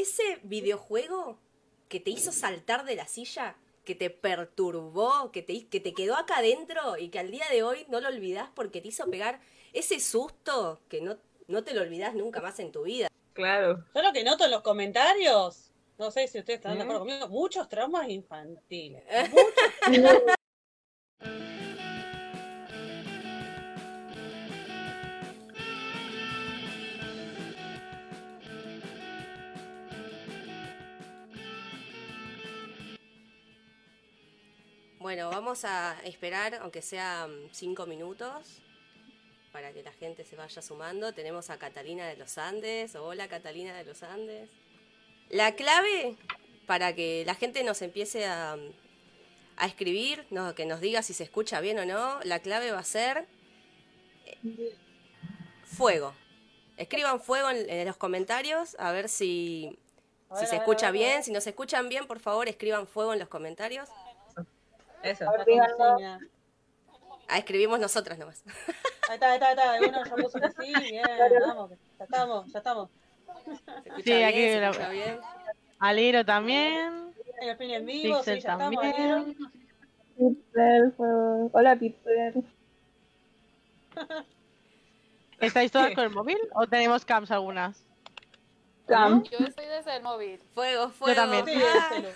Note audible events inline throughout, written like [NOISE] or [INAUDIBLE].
ese videojuego que te hizo saltar de la silla, que te perturbó, que te, que te quedó acá adentro y que al día de hoy no lo olvidás porque te hizo pegar ese susto que no, no te lo olvidás nunca más en tu vida. Claro. Yo lo que noto en los comentarios, no sé si ustedes están de acuerdo conmigo, muchos traumas infantiles. Muchos [LAUGHS] Bueno, vamos a esperar, aunque sean cinco minutos, para que la gente se vaya sumando. Tenemos a Catalina de los Andes. Hola, Catalina de los Andes. La clave para que la gente nos empiece a, a escribir, no, que nos diga si se escucha bien o no, la clave va a ser eh, fuego. Escriban fuego en, en los comentarios a ver si, si se escucha bien. Si no se escuchan bien, por favor, escriban fuego en los comentarios. Eso. La díganlo. consigna. Ah, escribimos nosotras nomás. Ahí está, ahí está, ahí está. Bueno, ya puso que sí, bien, [LAUGHS] vamos, ya estamos, ya estamos. ¿Se escucha Sí, bien? aquí ¿Se la- bien? Aliro también. El fin en vivo, sí, Pixel ya estamos. también. ¿vieron? Peter, fue- Hola, Peter. ¿Estáis todas Sí. [LAUGHS] con el móvil o tenemos cams algunas? Cam. Yo estoy desde el móvil. Fuego, fuego. también. Sí, Ah, celu.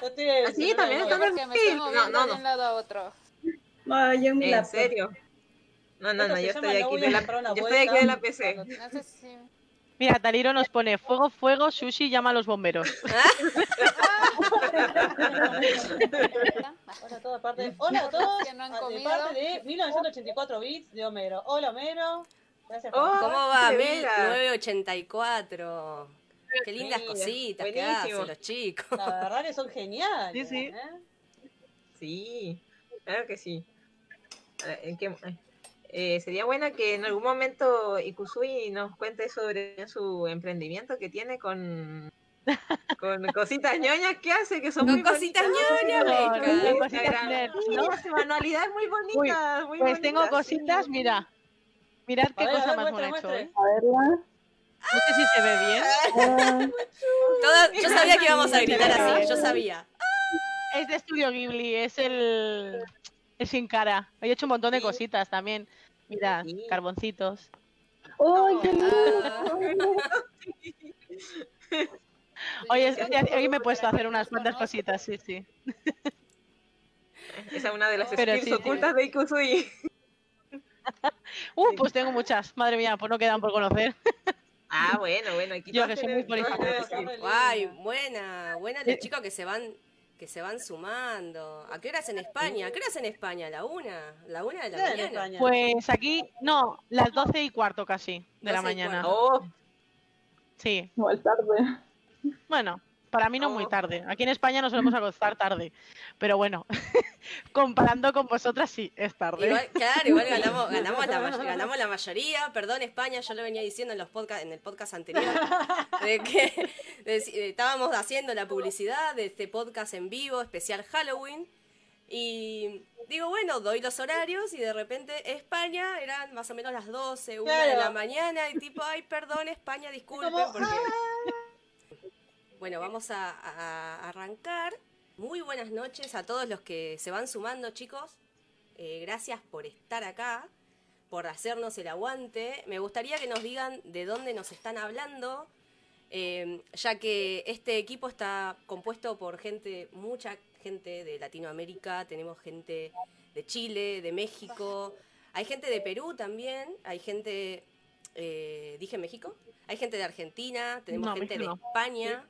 Yo estoy ¿Ah, sí? ¿También Yo en porque me estoy no, moviendo no, de no. un lado a otro. No, yo en mi ¿En laptop. serio? No, no, no, yo estoy aquí de la, yo estoy aquí de la PC. No sé si... Mira, Taliro nos pone fuego, fuego, sushi, llama a los bomberos. [LAUGHS] [LAUGHS] Hola a todas partes. Hola a todos. Que no han de comido. parte de 1984 bits de Homero. Hola Homero. Gracias Oh, ¿Cómo va? de veras. 1984. Qué lindas cositas que hacen los chicos. La verdad que son geniales. Sí, sí. ¿eh? Sí, claro que sí. ¿en qué- eh, sería buena que en algún momento Ikusui nos cuente sobre su emprendimiento que tiene con, con cositas ñoñas que hace, que son Con muy cositas ñoñas, ¿no? hace manualidades muy bonitas, muy Pues tengo bonitas, cositas, sí. mira. Mirad qué ver, cosa ver, más buena he hecho. ¿eh? A verla. No sé si se ve bien. Ah, [LAUGHS] Todas- yo sabía que íbamos a gritar así, yo sabía. Es de Estudio Ghibli, es el... Es sin cara. He hecho un montón de Sí. cositas también. Mirad, Sí. carboncitos. ¡Ay, qué Ah, lindo! [LAUGHS] Oye, Sí, sí, hoy me he puesto a hacer unas cuantas cositas, sí, sí. Esa es una de las Pero skills sí, sí. ocultas de Ikusui. Uh, pues tengo muchas. Madre mía, pues no quedan por conocer. Ah, bueno, bueno. Aquí Yo que soy muy skills. Guay, buena, buena los chicos que se van que se van sumando. ¿A qué horas en España? ¿A qué horas en España? ¿La una? ¿La una de la ¿Qué en mañana? España? Pues aquí, no, las doce y cuarto casi de la 12 y mañana. Oh, Sí, Igual tarde. bueno, para mí no muy Oh. tarde. Aquí en España nos solemos acostar tarde. Pero bueno, [LAUGHS] comparando con vosotras, sí, es tarde. Igual, claro, igual [LAUGHS] ganamos, ganamos, la, may- ganamos la mayoría. Perdón, España, yo lo venía diciendo en los podcast, en el podcast anterior, de que de- estábamos haciendo la publicidad de este podcast en vivo, especial Halloween. Y digo, bueno, doy los horarios y de repente España eran más o menos las 12, 1 de la mañana y tipo, ay, perdón, España, disculpen como, porque... Bueno, vamos a, arrancar. Muy buenas noches a todos los que se van sumando, chicos. Eh, gracias por estar acá, por hacernos el aguante. Me gustaría que nos digan de dónde nos están hablando, eh, ya que este equipo está compuesto por gente, mucha gente de Latinoamérica, tenemos gente de Chile, de México, hay gente de Perú también, hay gente, eh, dije México, hay gente de Argentina, tenemos No, gente México de no. España.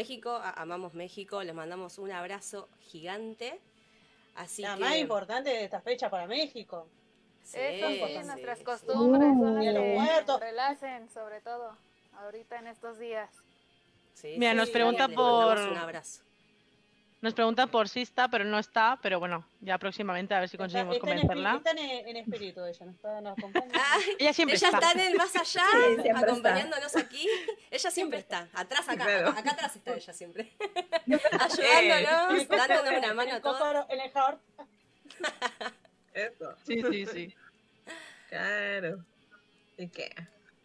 México, a- amamos México, les mandamos un abrazo gigante. Así La que más importante de esta fecha para México. Sí, Eso sí, sí, nuestras sí. costumbres son las muertos. que relacen, sobre todo, ahorita en estos días. Sí, Mira, sí, nos sí, pregunta por- Un abrazo. Nos preguntan por Sista, pero no está. Pero bueno, ya próximamente a ver si conseguimos Está- está en convencerla. espí- Están en, en espíritu ella, nos, está, nos acompaña. Ay, [LAUGHS] Ella siempre ella está. está en el más [LAUGHS] allá, Sí, acompañándonos aquí. Ella siempre está, atrás acá, Claro. acá, acá atrás está ella siempre. Ayudándonos, dándonos una mano en a todos. en el heart. eso. Sí, sí, sí. Claro. ¿Y qué?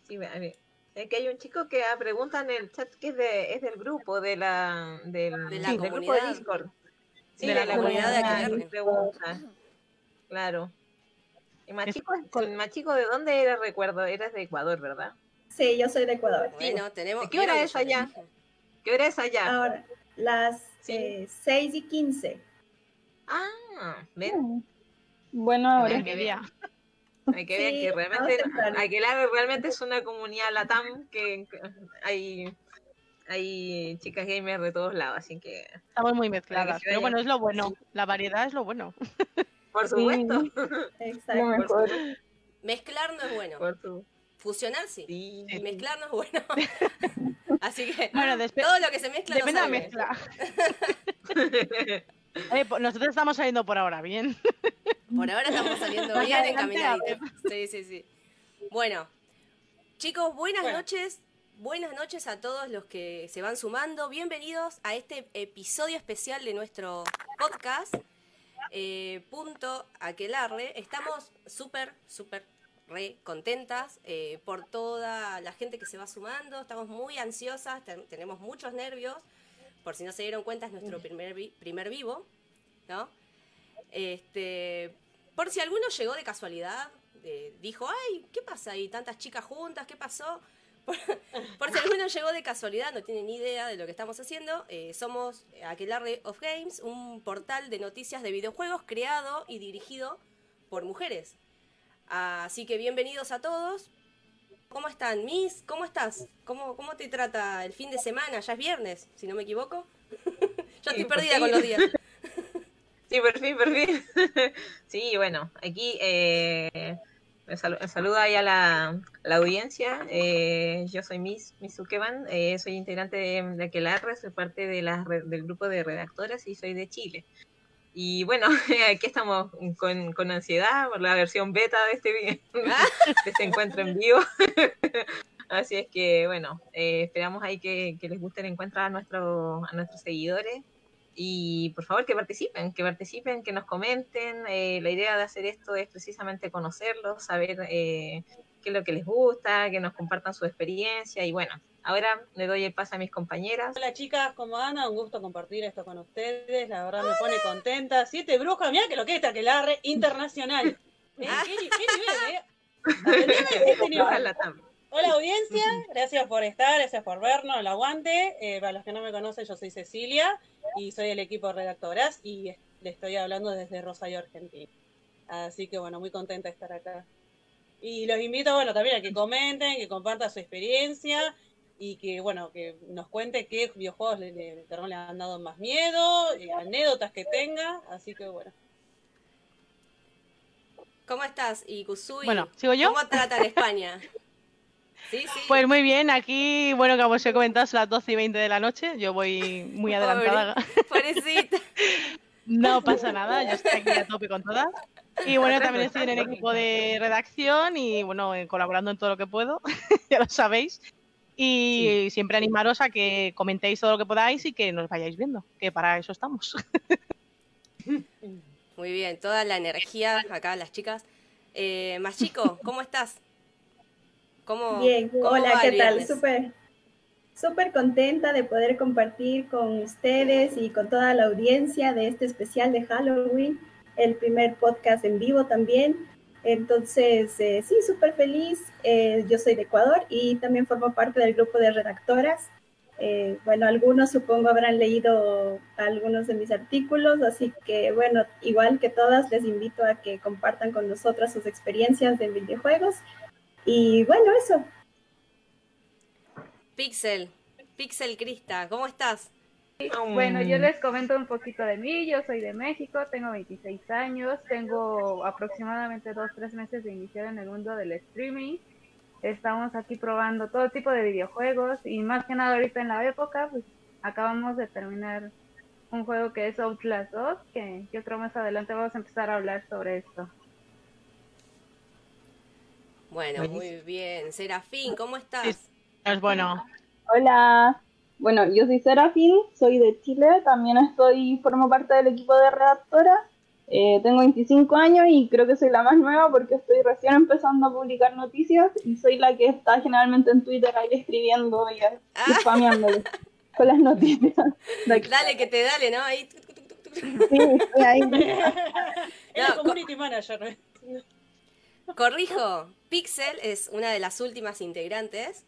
Sí, a ver. Es que hay un chico que ah, pregunta en el chat que es, de, es del grupo, de la, del, De la sí, del grupo de comunidad. Discord. Sí, De la comunidad de Aquelarre. pregunta. Claro. Y más Es- chico, más chico, ¿de dónde era? Recuerdo, eras de Ecuador, ¿verdad? Sí, yo soy de Ecuador. Bueno, tenemos. ¿De qué hora ¿vieron es allá? ¿Qué hora es allá? Ahora, las Sí. eh, 6 y 15. Ah, ven, Bueno, ahora. ahora. [LAUGHS] Hay que ver Sí, que realmente. Aquelarre realmente es una comunidad latam que que hay, hay chicas gamers de todos lados, así que, Estamos muy mezcladas. Pero bueno, es lo bueno. La variedad es lo bueno. por [LAUGHS] supuesto, Exacto. por, mejor. su- Mezclar no es bueno. por Fusionar sí. sí. Y Mezclar no es bueno. [LAUGHS] Así que Bueno, todo lo que se mezcla no Depende de la mezcla. [LAUGHS] Eh, nosotros estamos saliendo por ahora bien. Por ahora estamos saliendo bien encaminaditos. Sí, sí, sí. Bueno, chicos, buenas Bueno. noches. Buenas noches a todos los que se van sumando. Bienvenidos a este episodio especial de nuestro podcast. eh, punto Aquelarre. Estamos súper, súper re contentas eh, por toda la gente que se va sumando. Estamos muy ansiosas, ten- tenemos muchos nervios. Por si no se dieron cuenta, es nuestro primer, vi- primer vivo, ¿no? Este, por si alguno llegó de casualidad, eh, dijo, ay, ¿qué pasa ahí? Tantas chicas juntas, ¿qué pasó? [LAUGHS] Por, por si alguno llegó de casualidad, no tiene ni idea de lo que estamos haciendo, eh, somos Aquelarre of Games, un portal de noticias de videojuegos creado y dirigido por mujeres. Así que bienvenidos a todos. ¿Cómo están, Miss? ¿Cómo estás? ¿Cómo, ¿Cómo te trata el fin de semana? Ya es viernes, si no me equivoco. [LAUGHS] Yo estoy perdida con los días. [LAUGHS] [LAUGHS] Sí, por fin, por fin. Sí, bueno, aquí eh, me salu- me saluda ahí a la, la audiencia. Eh, yo soy Miss Mizukeban, eh, soy integrante de, de Aquelarre, soy parte de la, del grupo de redactoras y soy de Chile. Y bueno, [LAUGHS] aquí estamos con, con ansiedad por la versión beta de este, vi- [LAUGHS] de este encuentro en vivo. [LAUGHS] Así es que, bueno, eh, esperamos ahí que, que les guste el encuentro a, nuestro, a nuestros seguidores. Y por favor que participen, que participen, que nos comenten. Eh, la idea de hacer esto es precisamente conocerlos, saber eh, qué es lo que les gusta, que nos compartan su experiencia. Y bueno, ahora le doy el paso a mis compañeras. Hola chicas, ¿cómo andan? Un gusto compartir esto con ustedes, la verdad me pone contenta. Siete brujas, mira que lo que es Taquelarre internacional. [LAUGHS] ¿Eh? ¿Qué, qué nivel, eh? Este nivel. Hola audiencia, gracias por estar, gracias por vernos, el aguante. Eh, para los que no me conocen, yo soy Cecilia y soy del equipo de redactoras y le estoy hablando desde Rosario, Argentina. Así que bueno, muy contenta de estar acá. Y los invito, bueno, también a que comenten, que compartan su experiencia y que, bueno, que nos cuente qué videojuegos le, han dado más miedo, eh, anécdotas que tenga. Así que bueno. ¿Cómo estás, Ikusui? Bueno, ¿sigo yo? ¿Cómo tratan España? [LAUGHS] Sí, sí. Pues muy bien, aquí, bueno, como os he comentado, son las 12 y 20 de la noche. Yo voy muy adelantada. Pobrecita. [LAUGHS] No pasa nada, yo estoy aquí a tope con todas. Y bueno, también estoy en el equipo de redacción y bueno, eh, colaborando en todo lo que puedo, [LAUGHS] ya lo sabéis. Y siempre animaros a que comentéis todo lo que podáis y que nos vayáis viendo, que para eso estamos. [LAUGHS] Muy bien, toda la energía acá, las chicas. Eh, más chico, ¿cómo estás? ¿Cómo, Bien, cómo hola, ¿qué tal? Súper, súper contenta de poder compartir con ustedes y con toda la audiencia de este especial de Halloween, el primer podcast en vivo también. Entonces, eh, sí, súper feliz. Eh, yo soy de Ecuador y también formo parte del grupo de redactoras. Eh, bueno, algunos supongo habrán leído algunos de mis artículos, así que bueno, igual que todas, les invito a que compartan con nosotras sus experiencias de videojuegos. Y bueno, eso, Pixel, Pixel Crista, ¿cómo estás? Bueno, yo les comento un poquito de mí. Yo soy de México, tengo 26 años, tengo aproximadamente 2-3 meses de iniciar en el mundo del streaming. Estamos aquí probando todo tipo de videojuegos y más que nada ahorita en la época, pues acabamos de terminar un juego que es Outlast 2, que yo creo más adelante vamos a empezar a hablar sobre esto. Bueno, muy bien. Serafín, ¿cómo estás? Sí. Es bueno. Hola, bueno, yo soy Serafín, soy de Chile, también estoy, formo parte del equipo de redactora Eh, tengo 25 años y creo que soy la más nueva porque estoy recién empezando a publicar noticias y soy la que está generalmente en Twitter ahí escribiendo y, y spameándole [LAUGHS] con las noticias. Dale, que te dale, ¿no? Ahí. tuc, tuc, tuc, tuc, tuc. Sí, ahí. [LAUGHS] Era No, community manager. Corrijo, Pixel es una de las últimas integrantes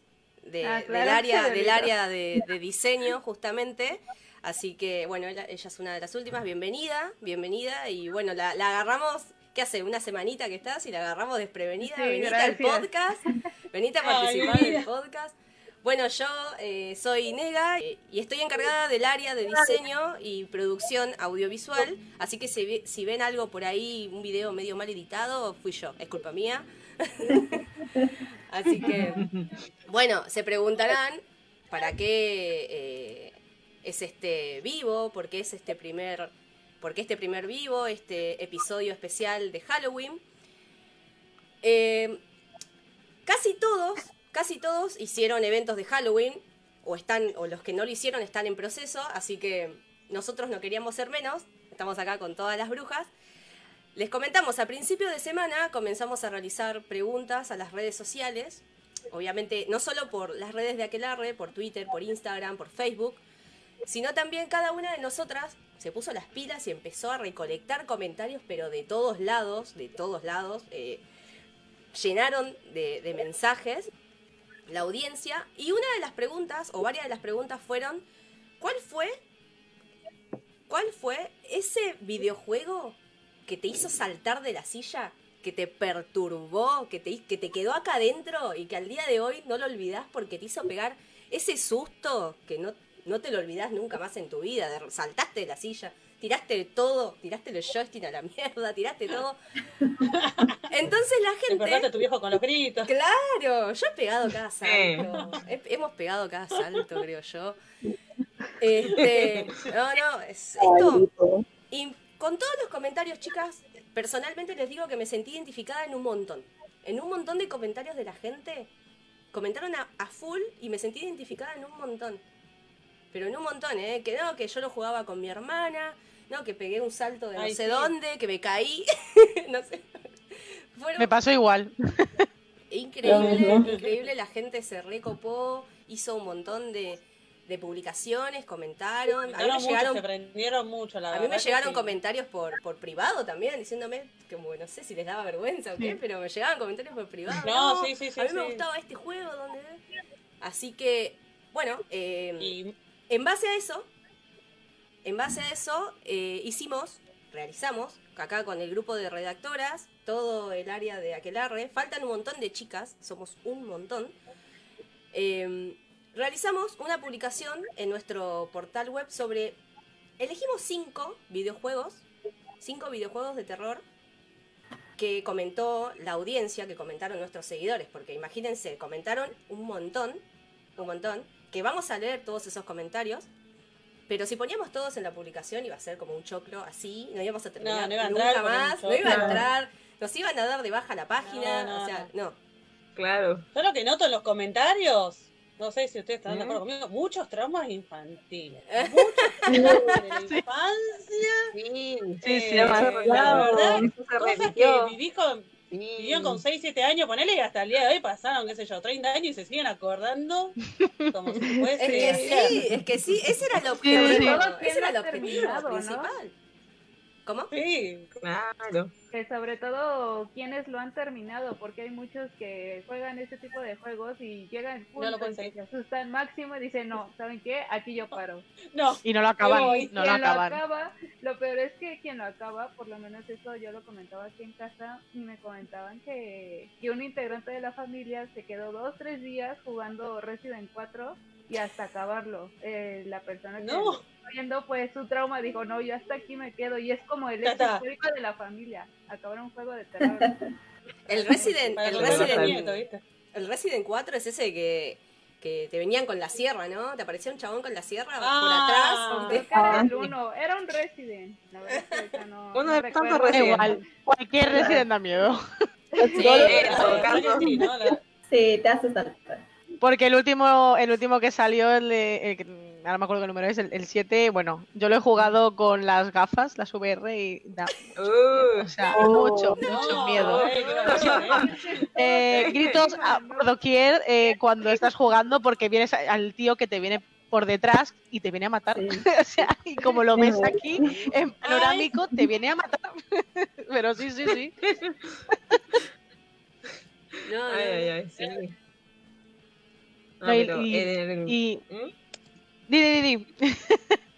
de- Ah, claro, del área, del área de, de diseño, justamente. Así que, bueno, ella, ella es una de las últimas. Bienvenida, bienvenida. Y bueno, la, la agarramos, ¿qué hace? Una semanita que estás y la agarramos desprevenida. Sí, venite al gracias. podcast. Venite a [LAUGHS] Ay, participar del mira. podcast. Bueno, yo eh, soy Nega eh, y estoy encargada del área de diseño y producción audiovisual, así que si, si ven algo por ahí, un video medio mal editado, fui yo, es culpa mía. [LAUGHS] así que, [LAUGHS] bueno, se preguntarán para qué eh, es este vivo, por qué es este primer, por qué este primer vivo, este episodio especial de Halloween. Eh, casi todos, casi todos hicieron eventos de Halloween, o están, o los que no lo hicieron están en proceso, así que nosotros no queríamos ser menos, estamos acá con todas las brujas. Les comentamos, a principio de semana comenzamos a realizar preguntas a las redes sociales, obviamente no solo por las redes de Aquelarre, por Twitter, por Instagram, por Facebook, sino también cada una de nosotras se puso las pilas y empezó a recolectar comentarios, pero de todos lados, de todos lados. eh, llenaron de, de mensajes la audiencia y una de las preguntas, o varias de las preguntas fueron, ¿cuál fue, cuál fue ese videojuego que te hizo saltar de la silla, que te perturbó, que te, que te quedó acá adentro y que al día de hoy no lo olvidás porque te hizo pegar ese susto que no, no te lo olvidás nunca más en tu vida, de, saltaste de la silla, tiraste todo, tiraste el joystick a la mierda, tiraste todo. Entonces la gente... a tu viejo con los gritos. Claro, yo he pegado cada salto. He- hemos pegado cada salto, creo yo. Este, no, no, es, esto. Y con todos los comentarios, chicas, personalmente les digo que me sentí identificada en un montón. En un montón de comentarios de la gente. Comentaron a, a full y me sentí identificada en un montón. Pero en un montón, ¿eh? Que no, que yo lo jugaba con mi hermana. No, que pegué un salto de no Ay, sé sí. dónde, que me caí. [LAUGHS] no sé. Fueron Me pasó igual. Increíble, increíble, la gente se recopó, hizo un montón de, de publicaciones, comentaron. A mí me mucho, llegaron, se prendieron mucho, la a mí me que llegaron sí. comentarios por, por privado también, diciéndome, como no sé si les daba vergüenza o qué, Sí. pero me llegaban comentarios por privado. No, sí, sí, sí, A mí me gustaba este juego, donde... Así que, bueno, eh, Y en base a eso, en base a eso, eh, hicimos, realizamos, acá con el grupo de redactoras, todo el área de Aquelarre, faltan un montón de chicas, somos un montón. eh, realizamos una publicación en nuestro portal web sobre. Elegimos cinco videojuegos, cinco videojuegos de terror que comentó la audiencia, que comentaron nuestros seguidores, porque imagínense, comentaron un montón, un montón, que vamos a leer todos esos comentarios, pero si poníamos todos en la publicación iba a ser como un choclo así, no íbamos a terminar no iba a nunca más, no iba a entrar, nos iban a dar de baja la página, No, no, o sea, no. Claro. yo lo que noto en los comentarios, no sé si ustedes están de ¿Mm? acuerdo conmigo, muchos traumas infantiles. [LAUGHS] Muchos traumas de la infancia. Sí, Sí, sí, eh, se la verdad, cosas repitió. que viví con, Sí. vivieron con 6, 7 años, ponele y hasta el día de hoy pasaron, qué sé yo, 30 años y se siguen acordando como si [LAUGHS] fuese Es que ayer. sí, es que sí, ese era el Sí, objetivo, sí. Ese era el objetivo terminado, ¿no? principal. ¿Cómo? Sí, Claro. Que sobre todo quienes lo han terminado, porque hay muchos que juegan este tipo de juegos y llegan al No lo seguir. se asustan máximo y dicen, no, ¿saben qué? Aquí yo paro. no, Y no lo acaban. No lo acaban. acaba, lo peor es que quien lo acaba, por lo menos eso yo lo comentaba aquí en casa, y me comentaban que, que un integrante de la familia se quedó dos, tres días jugando Resident 4 y hasta acabarlo. Eh, la persona que No. Viendo, pues su trauma dijo, no, yo hasta aquí me quedo, y es como el está. histórico de la familia, acabar un juego de terror. [LAUGHS] El Resident, el Resident- el Resident 4 es ese que, que te venían con la sierra, ¿no? Te aparecía un chabón con la sierra Ah. por atrás. Ah, el uno, era un Resident. La verdad es que ahorita no, [LAUGHS] Uno no de recuerdo. tantos Resident. igual. Cualquier Resident da miedo. [LAUGHS] Sí, sí, ¿no? La- Sí, te hace saltar. Porque el último, el último que salió, el de- el ahora me acuerdo qué número es, el 7, bueno, yo lo he jugado con las gafas, las VR, y da Uh, o sea, mucho, mucho miedo. ¿eh? [LAUGHS] Eh, gritos a- por doquier eh, cuando estás jugando porque vienes al tío que te viene por detrás y te viene a matar. Sí. [LAUGHS] o sea, y como lo ves aquí en panorámico, te viene a matar. [LAUGHS] Pero sí, sí, sí. No, ay, ay, ay, sí. No, y- pero, y- eh, Y. Di, di, di. [LAUGHS]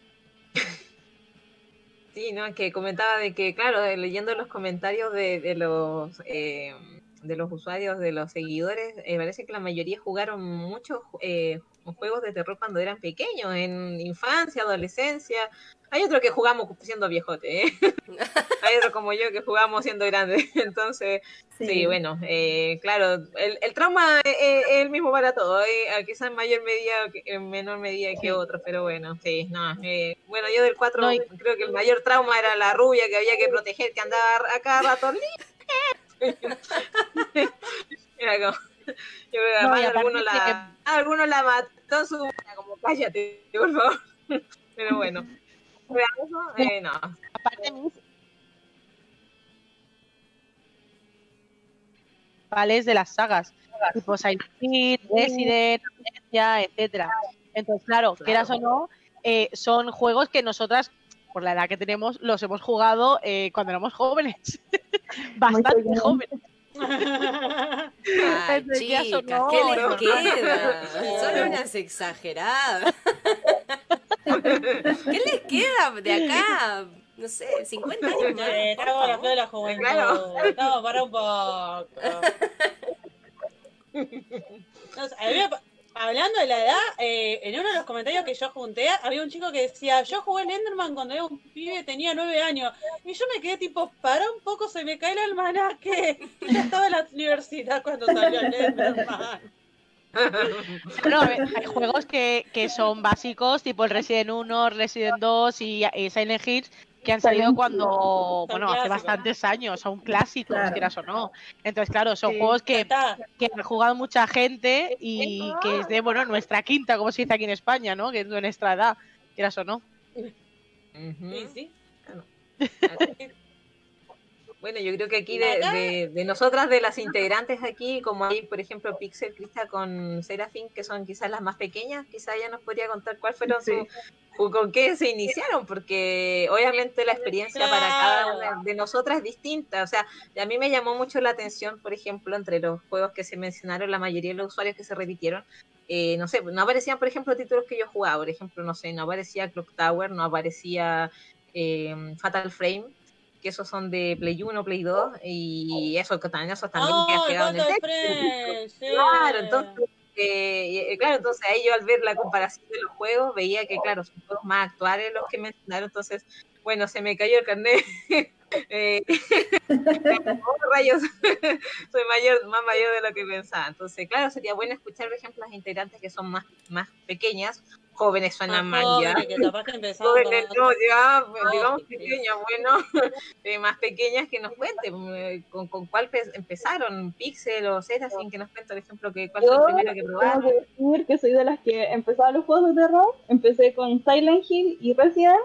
Sí, no, que comentaba de que, claro, leyendo los comentarios de, de los eh, de los usuarios, de los seguidores, eh, parece que la mayoría jugaron muchos eh, juegos de terror cuando eran pequeños, en infancia, adolescencia. Hay otro que jugamos siendo viejote, ¿eh? [LAUGHS] Hay otro como yo que jugamos siendo grande. [LAUGHS] Entonces, sí, bueno, eh, claro, el, el trauma es, es el mismo para todos, ¿eh? quizás en mayor medida, que- en menor medida que otros, pero bueno, sí, no. eh, bueno, yo del 4 No, y- creo que el mayor trauma era la rubia que había que proteger, que andaba a cada rato. [LAUGHS] Era como, yo creo que No, además y aparte alguno la, alguno la mató su como cállate, por favor. Pero bueno, eso, eh, no. Aparte, mis- principales de las sagas, tipo Silent Hill, Resident, etcétera. Entonces, claro, quieras o no, eh, son juegos que nosotras, por la edad que tenemos, los hemos jugado eh, cuando éramos jóvenes. [LAUGHS] Bastante jóvenes. Ay, Entonces, chicas. ¿qué les queda? Son [LAUGHS] unas exageradas. ¿Qué les queda de acá? No sé, 50 años más. Eh, Estamos en la favor. flor de la juventud. Claro. Estamos para un poco. [LAUGHS] No hablando de la edad, eh, en uno de los comentarios que yo junté, había un chico que decía, yo jugué en Enderman cuando era un pibe, tenía nueve años. Y yo me quedé tipo, para un poco, se me cae el almanaque. Y [LAUGHS] ya estaba en la universidad cuando salió el Enderman. No, ver, hay juegos que, que son básicos, tipo el Resident 1, Resident 2 y, y Silent Hill, que han salido cuando, bueno, hace bastantes años, son clásicos, Claro. quieras o no. Entonces, claro, son Sí. juegos que, que han jugado mucha gente y que es de, bueno, nuestra quinta, como se dice aquí en España, ¿no? Que es de nuestra edad, quieras o no. Sí, sí. [LAUGHS] Bueno, yo creo que aquí de, de, de nosotras, de las integrantes aquí, como hay, por ejemplo, Pixel, Crista con Serafín, que son quizás las más pequeñas, quizás ella nos podría contar cuál fueron Sí. su, o con qué se iniciaron, porque obviamente la experiencia para cada una de nosotras es distinta. O sea, a mí me llamó mucho la atención, por ejemplo, entre los juegos que se mencionaron, la mayoría de los usuarios que se repitieron, eh, no sé, no aparecían, por ejemplo, títulos que yo jugaba, por ejemplo, no sé, no aparecía Clock Tower, no aparecía eh, Fatal Frame, que esos son de Play 1, Play 2, y eso que también, esos también ¡Oh, queda pegado en el texto. Sí. Claro, entonces, eh, claro, entonces ahí yo al ver la comparación de los juegos veía que, claro, son juegos más actuales los que mencionaron, entonces, bueno, se me cayó el carnet. [LAUGHS] eh, [LAUGHS] oh, rayos, [LAUGHS] soy mayor, más mayor de lo que pensaba. Entonces, claro, sería bueno escuchar, por ejemplo, las integrantes que son más, más pequeñas, jóvenes suenan Más mal ya. jóvenes, que capaz que [LAUGHS] empezaron Jóvenes, no, ya, digamos sí, sí. pequeñas, bueno, [LAUGHS] eh, más pequeñas que nos cuenten eh, con, con cuál pe- empezaron, Pixel o Serafin, que nos cuenten, por ejemplo, que cuál fue el primero que tengo probaron. que decir que soy de las que empezaba los juegos de terror. Empecé con Silent Hill y Resident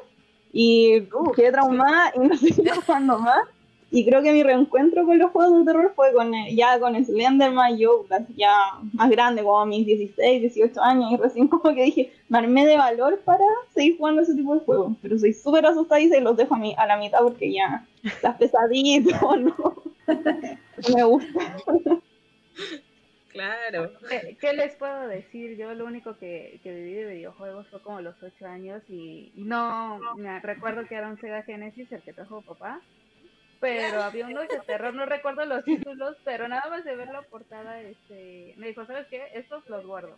y Uf, quedé traumada y [LAUGHS] no seguí jugando más. Y creo que mi reencuentro con los juegos de terror fue con eh, ya con Slenderman, yo ya más grande, como a mis 16, 18 años, y recién como que dije, me armé de valor para seguir jugando ese tipo de juegos. Pero soy súper asustadiza y los dejo a, mi, a la mitad porque ya las pesadillas, [LAUGHS] no, [LAUGHS] me gusta. Claro. ¿Qué, qué les puedo decir? Yo lo único que, que viví de videojuegos fue como los 8 años y y no me recuerdo que era un Sega Genesis el que trajo papá, pero había uno de terror, no recuerdo los títulos, pero nada más de ver la portada, este, me dijo, ¿sabes qué? Estos los guardo.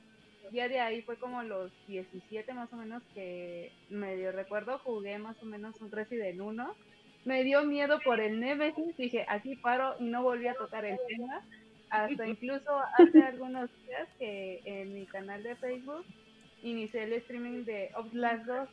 Ya de ahí fue como los 17 más o menos que medio recuerdo, jugué más o menos un Resident 1. Me dio miedo por el Nemesis, dije, aquí paro y no volví a tocar el tema hasta incluso hace algunos días que en mi canal de Facebook inicié el streaming de Outlast 2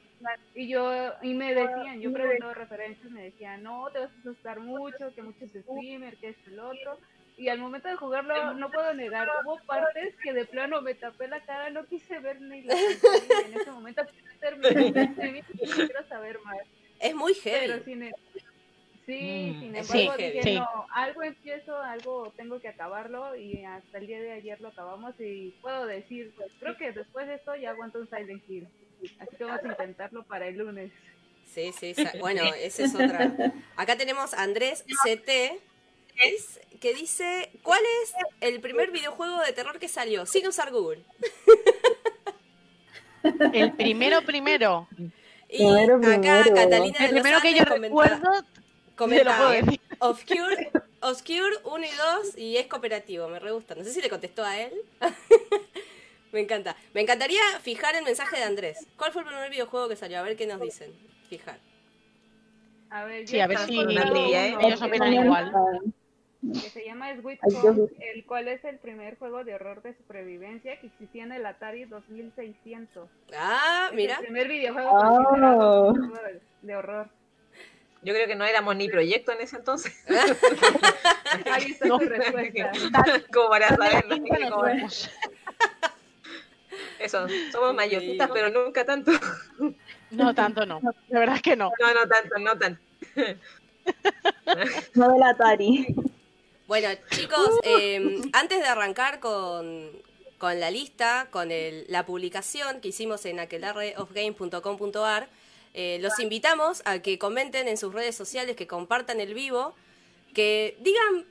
y yo y me decían, yo preguntaba referencias, me decían, no, te vas a asustar mucho, que muchos streamers, que esto lo otro. y al momento de jugarlo no puedo negar, hubo partes que de plano me tapé la cara, no quise ver ni la en ese momento terminé el streaming y no quiero saber más. Es muy Pero heavy. sin sí, Mm, sin embargo muy dije, no, algo empiezo, algo tengo que acabarlo y hasta el día de ayer lo acabamos y puedo decir, pues creo que después de esto ya aguanto un Silent Hill. Así que vamos a intentarlo para el lunes. Sí, sí, [LAUGHS] bueno, esa es otra. Acá tenemos a Andrés CT, que dice, ¿cuál es el primer videojuego de terror que salió? Sin usar Google. El primero, primero. Y Primero, acá primero. Catalina de El los primero que yo comenta- recuerdo, te lo comenta, puedo decir. Obscure, Obscure 1 y 2 y es cooperativo, me re gusta. No sé si le contestó a él. [LAUGHS] me encanta. Me encantaría fijar el mensaje de Andrés. ¿Cuál fue el primer videojuego que salió? A ver qué nos dicen. Fijar. A ver, Sí, yo a ver si trivia, ¿eh? uno ellos opinan igual. que se llama Sweet Home, el cual es el primer juego de horror de supervivencia que existía en el Atari 2600. Ah, Es mira. El primer videojuego de- de horror. Yo creo que no éramos ni proyecto en ese entonces. [LAUGHS] Ahí está No. [LAUGHS] Como para saberlo. Como-. [LAUGHS] Eso, somos mayorcitas, pero nunca tanto. No, tanto no. De verdad que no. No, no tanto, no tanto. No del Atari. Bueno, chicos, eh, antes de arrancar con, con la lista, con el- la publicación que hicimos en aquelarreofgame.com.ar, eh, los invitamos a que comenten en sus redes sociales, que compartan el vivo, que digan,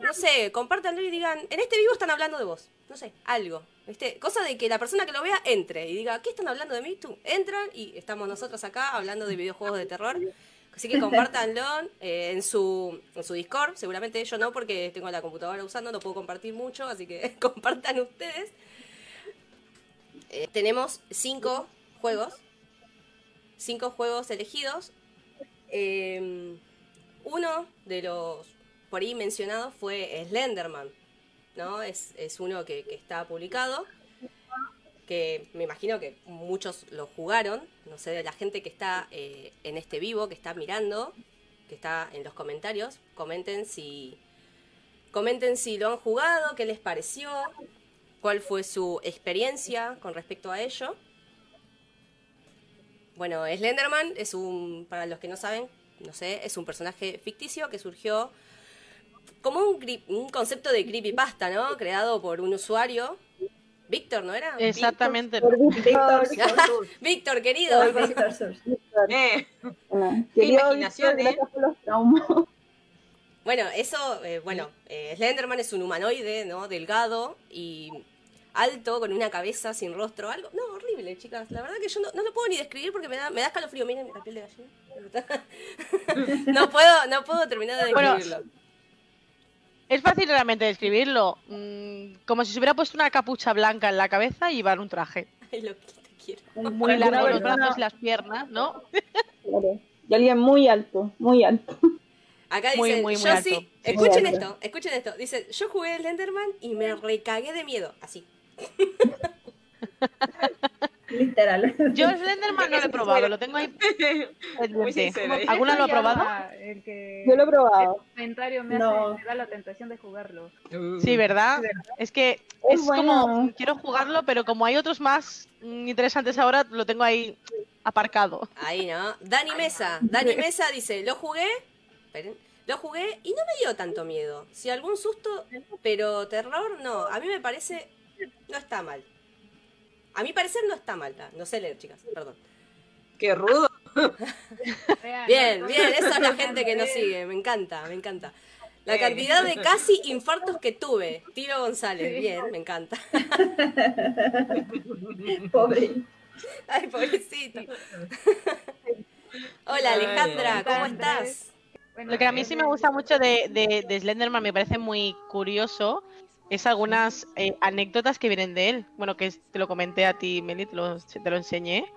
no sé, compártanlo y digan, en este vivo están hablando de vos, no sé, algo. ¿viste? Cosa de que la persona que lo vea entre y diga, ¿qué están hablando de mí? Tú, entran y estamos nosotros acá hablando de videojuegos de terror. Así que compártanlo eh, en, su, en su Discord. Seguramente yo no, porque tengo la computadora usando, no puedo compartir mucho, así que [LAUGHS] compartan ustedes. Eh, tenemos cinco juegos. Cinco juegos elegidos. Eh, uno de los por ahí mencionados fue Slenderman. ¿no? Es, es uno que, que está publicado. Que me imagino que muchos lo jugaron. No sé, de la gente que está eh, en este vivo, que está mirando, que está en los comentarios. Comenten si. Comenten si lo han jugado, qué les pareció, cuál fue su experiencia con respecto a ello. Bueno, Slenderman es un, para los que no saben, no sé, es un personaje ficticio que surgió como un, un concepto de creepypasta, ¿no? Creado por un usuario. Víctor, ¿no era? Exactamente. Víctor, Víctor, [LAUGHS] querido. Eh, Bueno, Qué querido imaginación, Víctor, ¿eh? los traumas. Bueno, eso, eh, bueno, eh, Slenderman es un humanoide, ¿no? Delgado y alto, con una cabeza sin rostro, algo. No, horrible, chicas. La verdad que yo no, no lo puedo ni describir porque me da, me da escalofrío. Miren la piel de gallina. [LAUGHS] no puedo, no puedo terminar de Bueno, describirlo. Es fácil realmente describirlo. mm, como si se hubiera puesto una capucha blanca en la cabeza y llevar un traje. Ay, lo que te quiero. Muy largo los brazos y las piernas, ¿no? Claro. Y alguien muy alto, muy alto. Acá Muy, dice, muy, muy yo alto. sí, escuchen muy esto, escuchen esto. Dice, yo jugué Slenderman y me recagué de miedo. Así. [LAUGHS] Literal. Yo Slenderman no lo he probado, lo tengo ahí [LAUGHS] Muy sincero. ¿eh? ¿Alguna lo ha ¿Cómo se probado? llama El que Yo lo he probado. el comentario me, No. hace, me da la tentación de jugarlo. Sí, ¿verdad? Es que Es es bueno. como, quiero jugarlo, pero como hay otros más mm, interesantes ahora, lo tengo ahí aparcado. Ahí, ¿no? Dani Mesa. Dani Mesa dice, lo jugué. Esperen. Lo jugué y no me dio tanto miedo. Si algún susto, pero terror, no. A mí me parece. No está mal. A mi parecer no está mal. No sé leer, chicas. Perdón. Qué rudo. [LAUGHS] Bien, bien. Esa es la gente que nos sigue. Me encanta, me encanta. La cantidad de casi infartos que tuve. Tiro González. Bien, me encanta. [LAUGHS] Pobre. Ay, pobrecito. Hola, Alejandra. ¿Cómo estás? Lo que a mí sí me gusta mucho de, de- de Slenderman, me parece muy curioso, es algunas eh, anécdotas que vienen de él. Bueno, que te lo comenté a ti, Meli, te lo, te lo enseñé.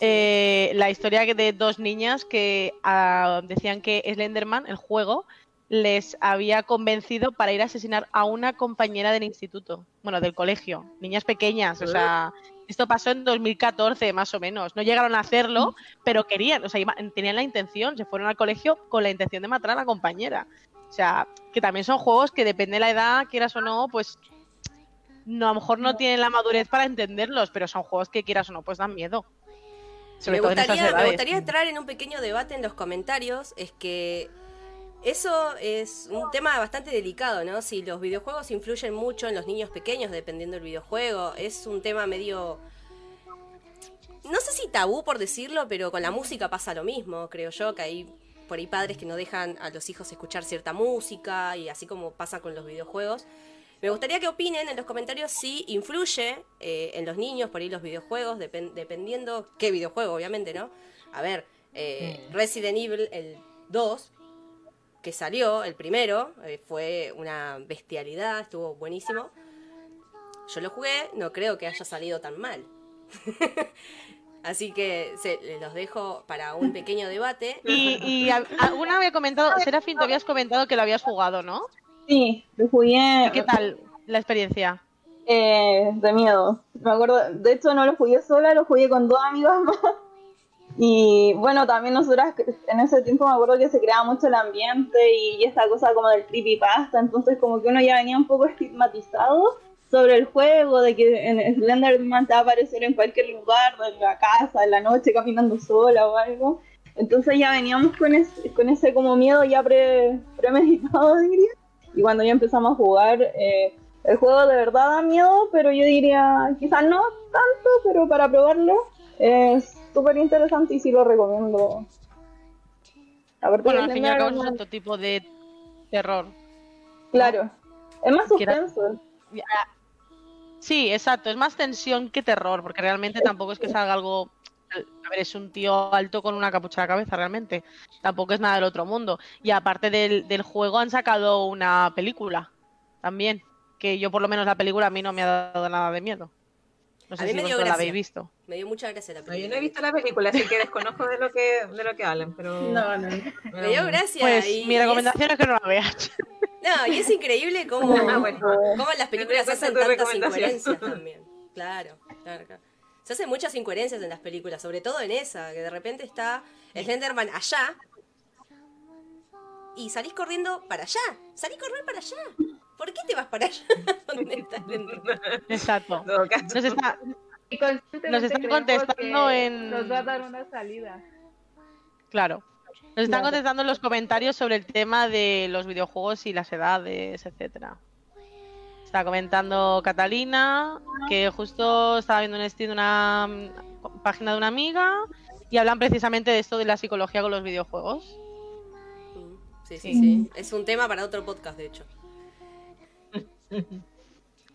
Eh, la historia de dos niñas que ah, decían que Slenderman, el juego, les había convencido para ir a asesinar a una compañera del instituto, bueno, del colegio, niñas pequeñas, o sea, esto pasó en 2014 más o menos, no llegaron a hacerlo, pero querían, o sea, tenían la intención, se fueron al colegio con la intención de matar a la compañera. O sea, que también son juegos que depende de la edad, quieras o no, pues no, a lo mejor no tienen la madurez para entenderlos, pero son juegos que quieras o no, pues dan miedo. Sobre me, gustaría, me gustaría entrar en un pequeño debate en los comentarios. Es que eso es un tema bastante delicado, ¿no? Si los videojuegos influyen mucho en los niños pequeños, dependiendo del videojuego. Es un tema medio. No sé si tabú por decirlo, pero con la música pasa lo mismo, creo yo, que hay por ahí padres que no dejan a los hijos escuchar cierta música y así como pasa con los videojuegos. Me gustaría que opinen en los comentarios si influye eh, en los niños por ahí los videojuegos, depen- dependiendo qué videojuego, obviamente, ¿no? A ver, eh, Resident Evil, el 2, que salió, el primero, eh, fue una bestialidad, estuvo buenísimo. Yo lo jugué, no creo que haya salido tan mal. [LAUGHS] Así que se, los dejo para un pequeño debate. Y, y alguna había comentado, Serafín, te habías comentado que lo habías jugado, ¿no? Sí, lo jugué. ¿Qué tal la experiencia? Eh, de miedo. Me acuerdo, de hecho no lo jugué sola, lo jugué con dos amigas [LAUGHS] más. Y bueno, también nosotras en ese tiempo me acuerdo que se creaba mucho el ambiente y esta cosa como del creepypasta, entonces como que uno ya venía un poco estigmatizado sobre el juego, de que en Slenderman te va a aparecer en cualquier lugar, de la casa, en la noche, caminando sola o algo. Entonces ya veníamos con ese, con ese como miedo ya pre, premeditado, [LAUGHS] diría. Y cuando ya empezamos a jugar, eh, el juego de verdad da miedo, pero yo diría, quizás no tanto, pero para probarlo es súper interesante y sí lo recomiendo. Aparte Bueno, de al fin y al cabo es otro tipo de terror. Claro, es más suspenso. Sí, exacto, es más tensión que terror, porque realmente tampoco es que salga algo... A ver, es un tío alto con una capucha a la cabeza, realmente. Tampoco es nada del otro mundo. Y aparte del, del juego han sacado una película también, que yo por lo menos la película a mí no me ha dado nada de miedo. No A sé mí si me dio la habéis visto. Me dio mucha gracia la No, película. yo no he visto la película, así que desconozco de lo que, de lo que hablan, pero... No, no. Me dio gracia. Pues y- mi es- recomendación es que no la veas. No, y es increíble cómo, [LAUGHS] Ah, bueno. cómo las películas hacen en tantas incoherencias también. Claro, claro, claro. Se hacen muchas incoherencias en las películas, sobre todo en esa, que de repente está Slenderman allá y salís corriendo para allá. Salís corriendo para allá. ¿Por qué te vas para allá? [LAUGHS] ¿Dónde [LAUGHS] está? Exacto. Nos está, están contestando en- Nos va a dar una salida. Claro. Nos están contestando en los comentarios sobre el tema de los videojuegos y las edades, etcétera. Está comentando Catalina que justo estaba viendo un stream de una mm, página de una amiga y hablan precisamente de esto de la psicología con los videojuegos. Sí, sí, sí. Es un tema para otro podcast, de hecho.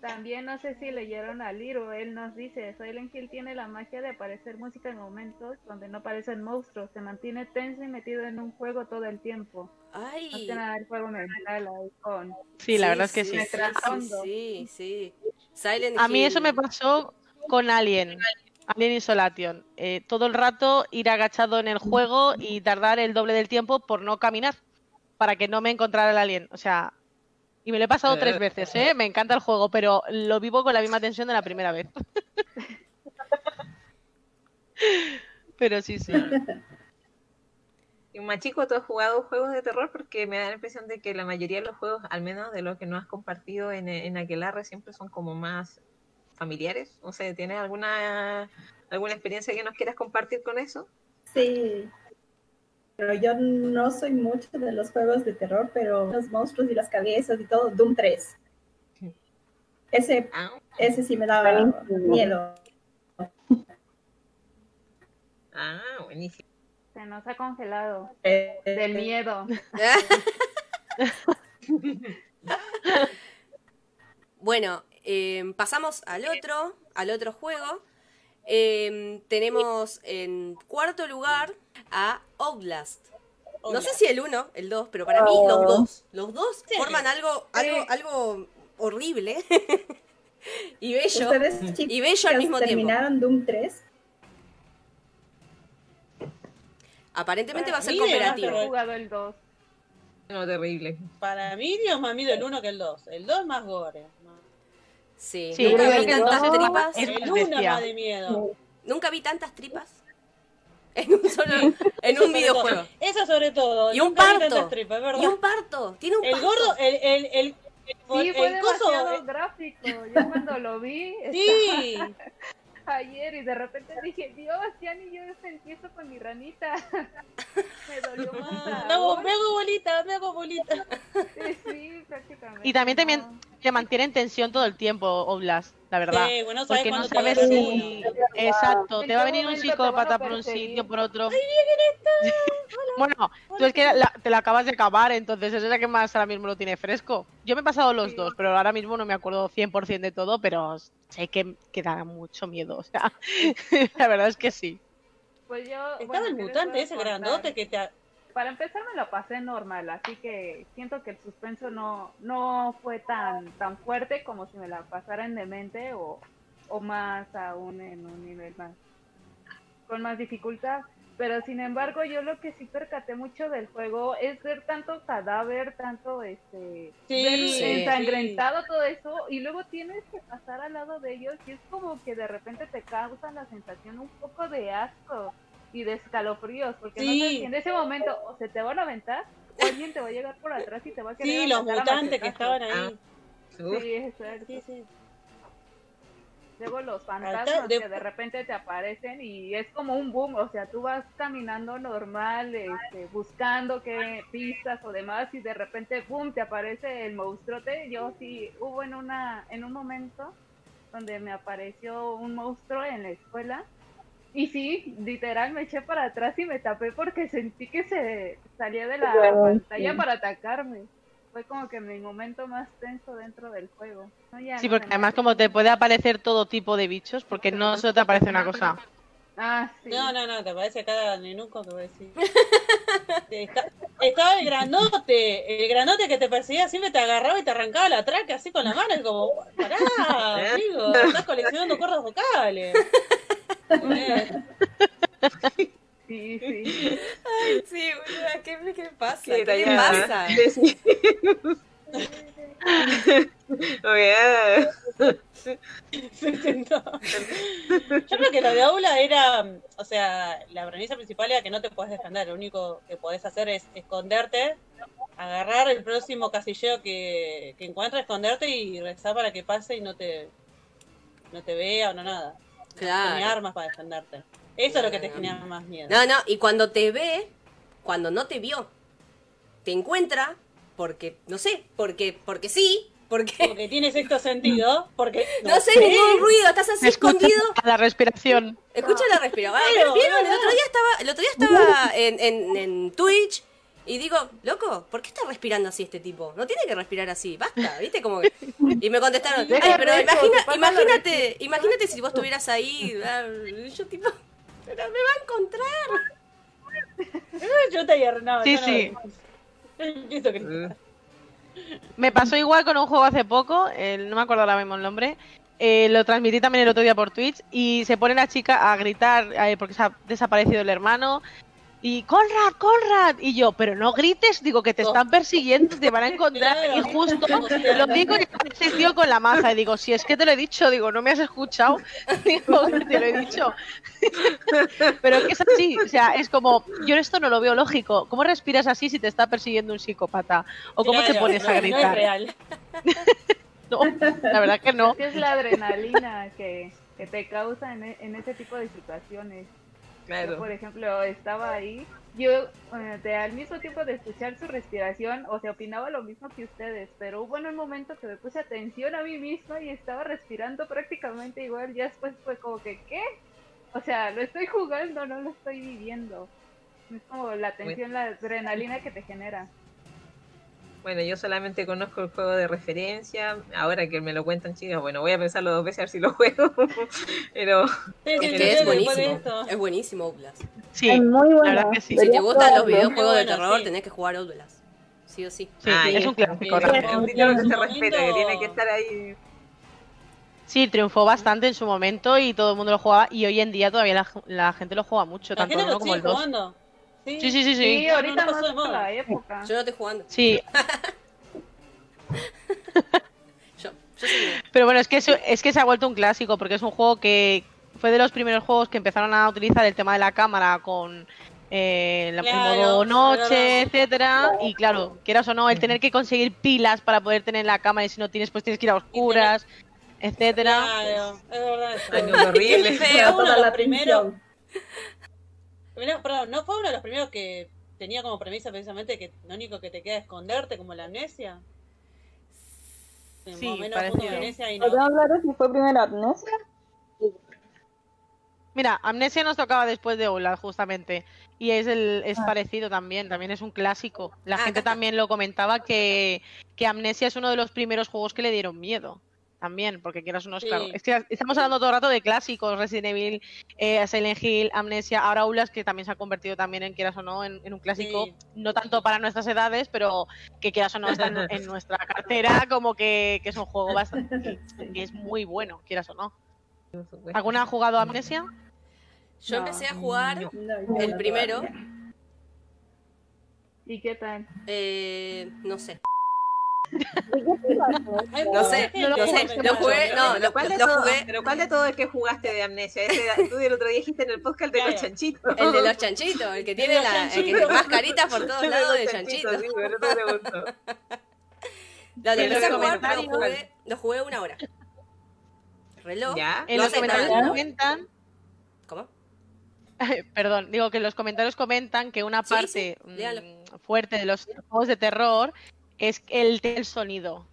También no sé si leyeron a Liro, él nos dice, Silent Hill tiene la magia de aparecer música en momentos donde no aparecen monstruos, se mantiene tenso y metido en un juego todo el tiempo. No Ay. tiene nada el juego mental ahí con... Sí, la verdad es que sí. Sí, sí, sí, sí. Silent A mí Hill. eso me pasó con Alien, Alien Isolation. Eh, todo el rato ir agachado en el juego y tardar el doble del tiempo por no caminar, para que no me encontrara el alien. O sea, y me lo he pasado tres veces, ¿eh? Me encanta el juego, pero lo vivo con la misma tensión de la primera vez. [LAUGHS] pero sí, sí. Y Machico, ¿tú has jugado juegos de terror? Porque me da la impresión de que la mayoría de los juegos, al menos de los que no has compartido en, en Aquelarre, siempre son como más familiares. O sea, ¿tienes alguna, alguna experiencia que nos quieras compartir con eso? Sí. Pero yo no soy mucho de los juegos de terror, pero los monstruos y las cabezas y todo, Doom 3. Ese, Ah, ese sí me daba Buenísimo. miedo. ah buenísimo. Se nos ha congelado Eh, del miedo. [LAUGHS] Bueno, eh, pasamos al otro, al otro juego. Eh, tenemos en cuarto lugar a Outlast. No sé si el 1, el 2, pero para mí los dos. Los dos forman algo, algo, algo horrible [LAUGHS] y bello. Y bello al mismo tiempo. terminaron Doom 3. Aparentemente va a ser Para cooperativo. He jugado el 2. No, terrible. Para mí, Dios más miedo el 1 que el 2. El 2 más gore. Sí, Sí, nunca vi tantas tripas. El más 1 es bestia. más de miedo. Nunca vi tantas tripas En un solo, en Eso un sobre videojuego. todo. Eso sobre todo. Y un parto. verdad. Y un parto. Tiene un El parto. gordo, el, el, el, el, Sí, fue el coso, demasiado eh, gráfico. Yo cuando lo vi Sí, [LAUGHS] ayer y de repente dije, Dios, ya ni yo sentí eso con mi ranita. [LAUGHS] me dolió más. me hago, me hago bolita, me hago bolita. Sí, sí, prácticamente. Y también, también te mantiene en tensión todo el tiempo, Oblast, la verdad. Sí, bueno, sabes Porque no te sabes si... Exacto, ¿En te va a venir un psicópata por un sitio, por otro. [LAUGHS] bueno, tú es que la- te la acabas de acabar, entonces es la que más ahora mismo lo tiene fresco. Yo me he pasado los Sí. dos, pero ahora mismo no me acuerdo 100% de todo, pero sé que, que da mucho miedo. O sea, [LAUGHS] la verdad es que sí. Pues yo. Estaba bueno, el ¿qué les mutante ese grandote que te... Para empezar me lo pasé normal, así que siento que el suspenso no, no fue tan, tan fuerte como si me la pasara en demente o, o más aún en un nivel más con más dificultad. Pero sin embargo, yo lo que sí percaté mucho del juego es ver tanto cadáver, tanto este Sí, ver sí. ensangrentado todo eso, y luego tienes que pasar al lado de ellos, y es como que de repente te causa la sensación un poco de asco y de escalofríos, porque no Sí. sabes si en ese momento o se te van a aventar o alguien te va a llegar por atrás y te va a querer Sí, los mutantes que estaban ahí. Uf, Sí, exacto. Sí, sí. Luego los fantasmas de- que de repente te aparecen y es como un boom, o sea, tú vas caminando normal, este, buscando qué pistas o demás y de repente boom te aparece el monstruote. Yo sí hubo en una en un momento donde me apareció un monstruo en la escuela y sí, literal me eché para atrás y me tapé porque sentí que se salía de la Bueno, pantalla sí. para atacarme. Fue como que mi momento más tenso dentro del juego. No, ya Sí, no porque me además como te puede aparecer todo tipo de bichos, porque no solo te aparece una cosa. Ah, sí. No, no, no, te parece cada nenuco que voy a decir. [LAUGHS] Está- estaba el granote, el granote que te perseguía siempre te agarraba y te arrancaba la traca así con la mano, y como, pará, [LAUGHS] amigo, estás coleccionando cuerdas vocales. [LAUGHS] [LAUGHS] Sí, sí. Sí, boluda, ¿qué, qué pasa? qué ¿Qué, le pasa? [LAUGHS] [LAUGHS] Ah. Yo creo que lo de aula era, o sea, la premisa principal era que no te puedes defender, lo único que podés hacer es esconderte, agarrar el próximo casillero que, que encuentres, esconderte y rezar para que pase y no te, no te vea o no nada. Claro. armas para defenderte. Eso es lo que te genera más miedo. No, no, y cuando te ve, cuando no te vio, te encuentra porque, no sé, porque, porque sí, porque Porque tiene sexto sentido, porque [LAUGHS] no sé ningún ruido, estás así Escucha escondido. la respiración. Escucha la respiración. El otro día estaba, el otro día estaba en, en, en Twitch y digo, loco, ¿por qué está respirando así este tipo? No tiene que respirar así, basta, ¿viste? Como que... [LAUGHS] Y me contestaron, ay, pero eso, imagina, imagínate, imagínate si vos estuvieras ahí, ah, yo tipo, pero me va a encontrar. [LAUGHS] Yo te no, Sí, sí. gritar. [LAUGHS] Me pasó igual con un juego hace poco, el- no me acuerdo ahora mismo el nombre. eh, lo transmití también el otro día por Twitch y se pone la chica a gritar eh, porque se ha desaparecido el hermano. Y Conrad, Conrad. Y yo, pero no grites, digo que te están persiguiendo, te van a encontrar. Y justo lo digo el tío con la maza. Y digo, si es que te lo he dicho, digo, no me has escuchado. [LAUGHS] Digo, que te lo he dicho. [LAUGHS] Pero es que es así, o sea, es como, yo esto no lo veo lógico. ¿Cómo respiras así si te está persiguiendo un psicópata? ¿O cómo te pones no, a No es gritar? real. [LAUGHS] No, la verdad que no. Es que la adrenalina que, que te causa en, en ese tipo de situaciones. Yo, por ejemplo, estaba ahí, yo de- al mismo tiempo de escuchar su respiración, o sea, opinaba lo mismo que ustedes, pero hubo en un momento que me puse atención a mí misma y estaba respirando prácticamente igual, ya después fue como que, ¿qué? O sea, lo estoy jugando, no lo estoy viviendo. Es como la tensión, la adrenalina que te genera. Bueno, yo solamente conozco el juego de referencia. Ahora que me lo cuentan chicas, bueno, voy a pensarlo dos veces a ver si lo juego. [LAUGHS] Pero Sí, sí, Es sí, que sí, es buenísimo, es buenísimo Outlast. Sí, es muy la bueno. verdad que sí. Si te gustan los videojuegos de terror, sí. tenés que jugar Outlast. Sí o sí. sí, Ah, es ya. un clásico. Sí, es un título que se respeta, que tiene que estar ahí. Sí, triunfó bastante en su momento y todo el mundo lo jugaba y hoy en día todavía la, la gente lo juega mucho, La tanto el uno como el 2. jugando. Sí, Sí, sí, sí, Sí, no, ahorita no más pasó de la época. Yo no estoy jugando. Sí, [LAUGHS] Yo, yo soy pero bueno, es que, es, es que se ha vuelto un clásico porque es un juego que fue de los primeros juegos que empezaron a utilizar el tema de la cámara con eh, la- el Claro, modo noche, verdad. etcétera. Y claro, quieras o no, el tener que conseguir pilas para poder tener la cámara y si no tienes, pues tienes que ir a oscuras, etcétera. Claro, es verdad eso. Qué Fue feo. Toda la primeros, primero- perdón, no fue uno de los primeros que tenía como premisa precisamente que lo único que te queda es esconderte, como la amnesia. Sí, amnesia y ¿No no. claro si fue primero Amnesia? Mira, Amnesia nos tocaba después de Outlast, justamente. Y es el es parecido también, también es un clásico. La Ah, gente también lo comentaba que, que Amnesia es uno de los primeros juegos que le dieron miedo. También, porque quieras unos Sí. claro. Es que estamos hablando todo el rato de clásicos, Resident Evil, eh, Silent Hill, Amnesia, ahora Outlast, que también se ha convertido también en, quieras o no, en, en un clásico, Sí. no tanto para nuestras edades, pero que quieras o no está en, en nuestra cartera, como que, que es un juego bastante, [LAUGHS] que es muy bueno, quieras o no. ¿Alguna ha jugado Amnesia? Yo No. empecé a jugar No, el primero. ¿Y qué tal? eh, no sé. [LAUGHS] No sé, no sé, jugué, lo jugué, no, lo, ¿cuál de lo todo, jugué, pero ¿cuál de todo el que jugaste de Amnesia? Ese tú el otro día dijiste en el podcast de los chanchitos. el de los [LAUGHS] chanchitos, el que tiene la, el que tiene mascaritas por [LAUGHS] todos lados de chanchitos, chanchito. sí, pero no te gustó. Lo jugué, lo jugué una hora. Reloj. ¿Ya? En los comentarios comentan, ¿Cómo? perdón, digo que en los comentarios comentan que una parte sí, mm, fuerte de los juegos de terror es el, el sonido.